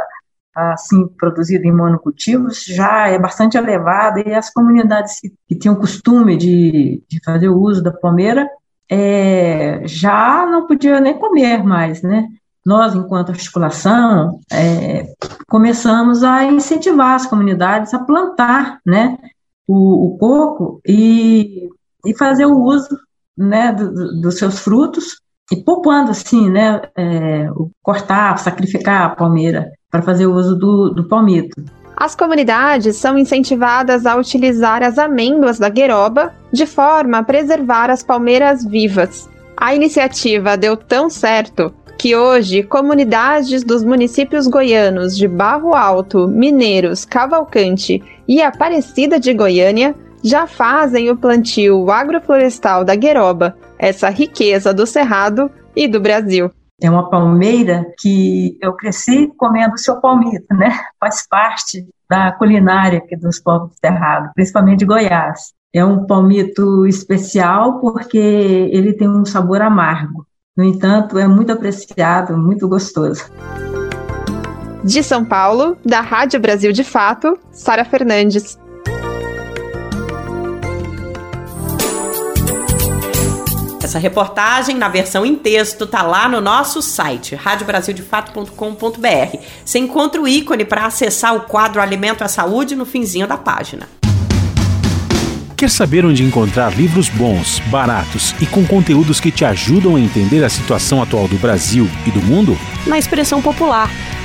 assim produzido em monocultivos já é bastante elevada e as comunidades que, tinham costume de, de fazer o uso da palmeira é, já não podiam nem comer mais, né? Nós, enquanto articulação, é, começamos a incentivar as comunidades a plantar, né, o, o coco e, e fazer o uso, né, do, dos seus frutos e poupando assim, né, é, cortar, sacrificar a palmeira para fazer o uso do, do palmito. As comunidades são incentivadas a utilizar as amêndoas da gueroba de forma a preservar as palmeiras vivas. A iniciativa deu tão certo que hoje comunidades dos municípios goianos de Barro Alto, Mineiros, Cavalcante e Aparecida de Goiânia já fazem o plantio agroflorestal da gueroba, essa riqueza do Cerrado e do Brasil. É uma palmeira que eu cresci comendo seu palmito, né? Faz parte da culinária aqui dos povos cerrados, principalmente de Goiás. É um palmito especial porque ele tem um sabor amargo. No entanto, é muito apreciado, muito gostoso. De São Paulo, da Rádio Brasil de Fato, Sara Fernandes. Essa reportagem, na versão em texto, tá lá no nosso site, radiobrasildefato.com.br. Você encontra o ícone para acessar o quadro Alimento à Saúde no finzinho da página. Quer saber onde encontrar livros bons, baratos e com conteúdos que te ajudam a entender a situação atual do Brasil e do mundo? Na Expressão Popular.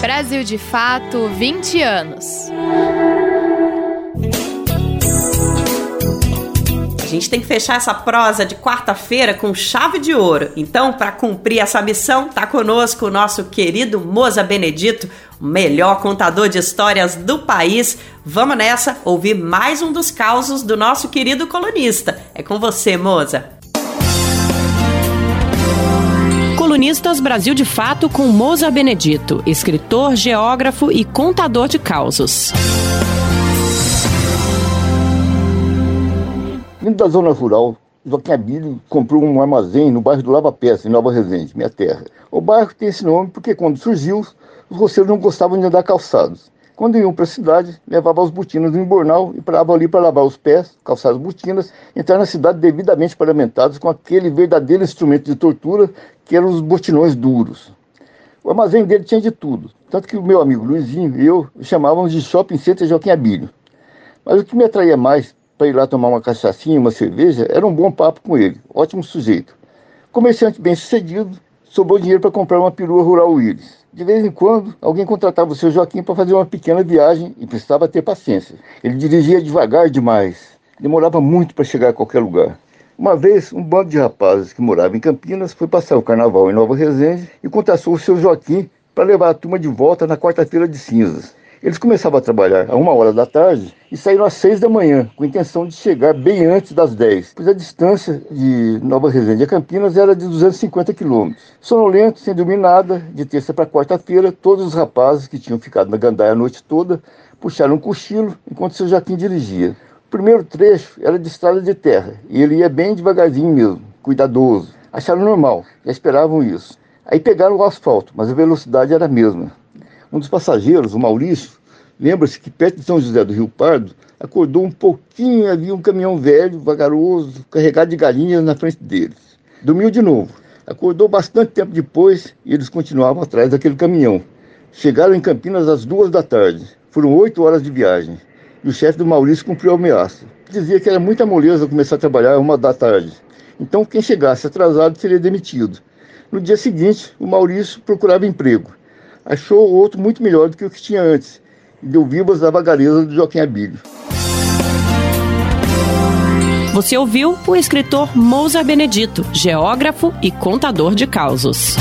Brasil de Fato 20 anos. A gente tem que fechar essa prosa de quarta-feira com chave de ouro. Então, para cumprir essa missão, tá conosco o nosso querido Moza Benedito, o melhor contador de histórias do país. Vamos nessa ouvir mais um dos causos do nosso querido colunista. É com você, Moza. Colunistas Brasil de Fato com Moza Benedito, escritor, geógrafo e contador de causos. Vindo da zona rural, Joaquim Abílio comprou um armazém no bairro do Lava Peça, em Nova Resende, minha terra. O bairro tem esse nome porque quando surgiu, os roceiros não gostavam de andar calçados. Quando iam para a cidade, levavam os botinas no embornal e paravam ali para lavar os pés, calçar as botinas, entrar na cidade devidamente paramentados com aquele verdadeiro instrumento de tortura que eram os botinões duros. O armazém dele tinha de tudo, tanto que o meu amigo Luizinho e eu chamávamos de Shopping Center Joaquim Abílio. Mas o que me atraía mais para ir lá tomar uma cachaçinha, uma cerveja, era um bom papo com ele, ótimo sujeito. Comerciante bem sucedido, sobrou dinheiro para comprar uma perua rural Willis. De vez em quando, alguém contratava o seu Joaquim para fazer uma pequena viagem e precisava ter paciência. Ele dirigia devagar demais, demorava muito para chegar a qualquer lugar. Uma vez, um bando de rapazes que morava em Campinas foi passar o carnaval em Nova Resende e contratou o seu Joaquim para levar a turma de volta na quarta-feira de cinzas. Eles começavam a trabalhar a uma hora da tarde e saíram às seis da manhã, com a intenção de chegar bem antes das dez, pois a distância de Nova Resende a Campinas era de 250 quilômetros. Sonolento, sem dormir nada, de terça para quarta-feira, todos os rapazes que tinham ficado na gandaia a noite toda puxaram um cochilo enquanto seu Joaquim dirigia. O primeiro trecho era de estrada de terra e ele ia bem devagarzinho mesmo, cuidadoso. Acharam normal, já esperavam isso. Aí pegaram o asfalto, mas a velocidade era a mesma. Um dos passageiros, o Maurício, lembra-se que perto de São José do Rio Pardo, acordou um pouquinho e havia um caminhão velho, vagaroso, carregado de galinhas na frente deles. Dormiu de novo. Acordou bastante tempo depois e eles continuavam atrás daquele caminhão. Chegaram em Campinas às duas da tarde. Foram oito horas de viagem. E o chefe do Maurício cumpriu a ameaça. Dizia que era muita moleza começar a trabalhar uma da tarde. Então quem chegasse atrasado seria demitido. No dia seguinte, o Maurício procurava emprego achou outro muito melhor do que o que tinha antes e deu vivas à vagareza do Joaquim Abílio. Você ouviu o escritor Mousa Benedito, geógrafo e contador de causos.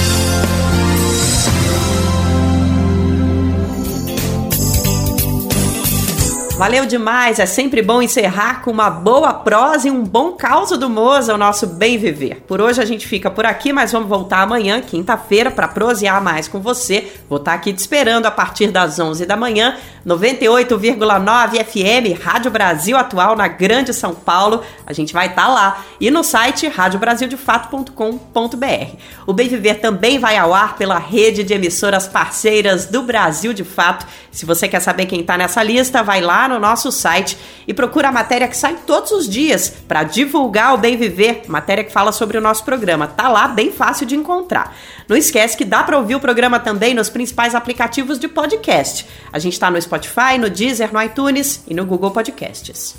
Valeu demais, é sempre bom encerrar com uma boa prosa e um bom caos do Moza, o nosso bem viver. Por hoje a gente fica por aqui, mas vamos voltar amanhã, quinta-feira, para prosear mais com você. Vou estar aqui te esperando a partir das 11 da manhã, 98,9 FM, Rádio Brasil Atual, na Grande São Paulo. A gente vai estar lá. E no site radiobrasildefato.com.br. O Bem Viver também vai ao ar pela rede de emissoras parceiras do Brasil de Fato. Se você quer saber quem está nessa lista, vai lá no nosso site e procura a matéria que sai todos os dias para divulgar o Bem Viver, matéria que fala sobre o nosso programa. Tá lá, bem fácil de encontrar. Não esquece que dá para ouvir o programa também nos principais aplicativos de podcast. A gente está no Spotify, no Deezer, no iTunes e no Google Podcasts.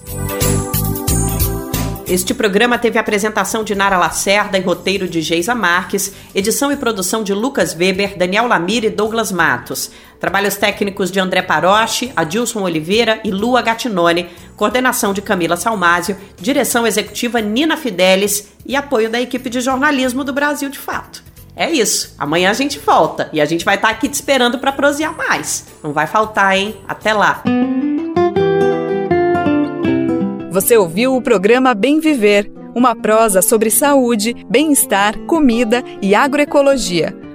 Este programa teve apresentação de Nara Lacerda e roteiro de Geisa Marques, edição e produção de Lucas Weber, Daniel Lamir e Douglas Matos. Trabalhos técnicos de André Paroche, Adilson Oliveira e Lua Gattinone, coordenação de Camila Salmásio, direção executiva Nina Fidelis e apoio da equipe de jornalismo do Brasil de Fato. É isso. Amanhã a gente volta e a gente vai estar aqui te esperando para prosear mais. Não vai faltar, hein? Até lá. Você ouviu o programa Bem Viver uma prosa sobre saúde, bem-estar, comida e agroecologia.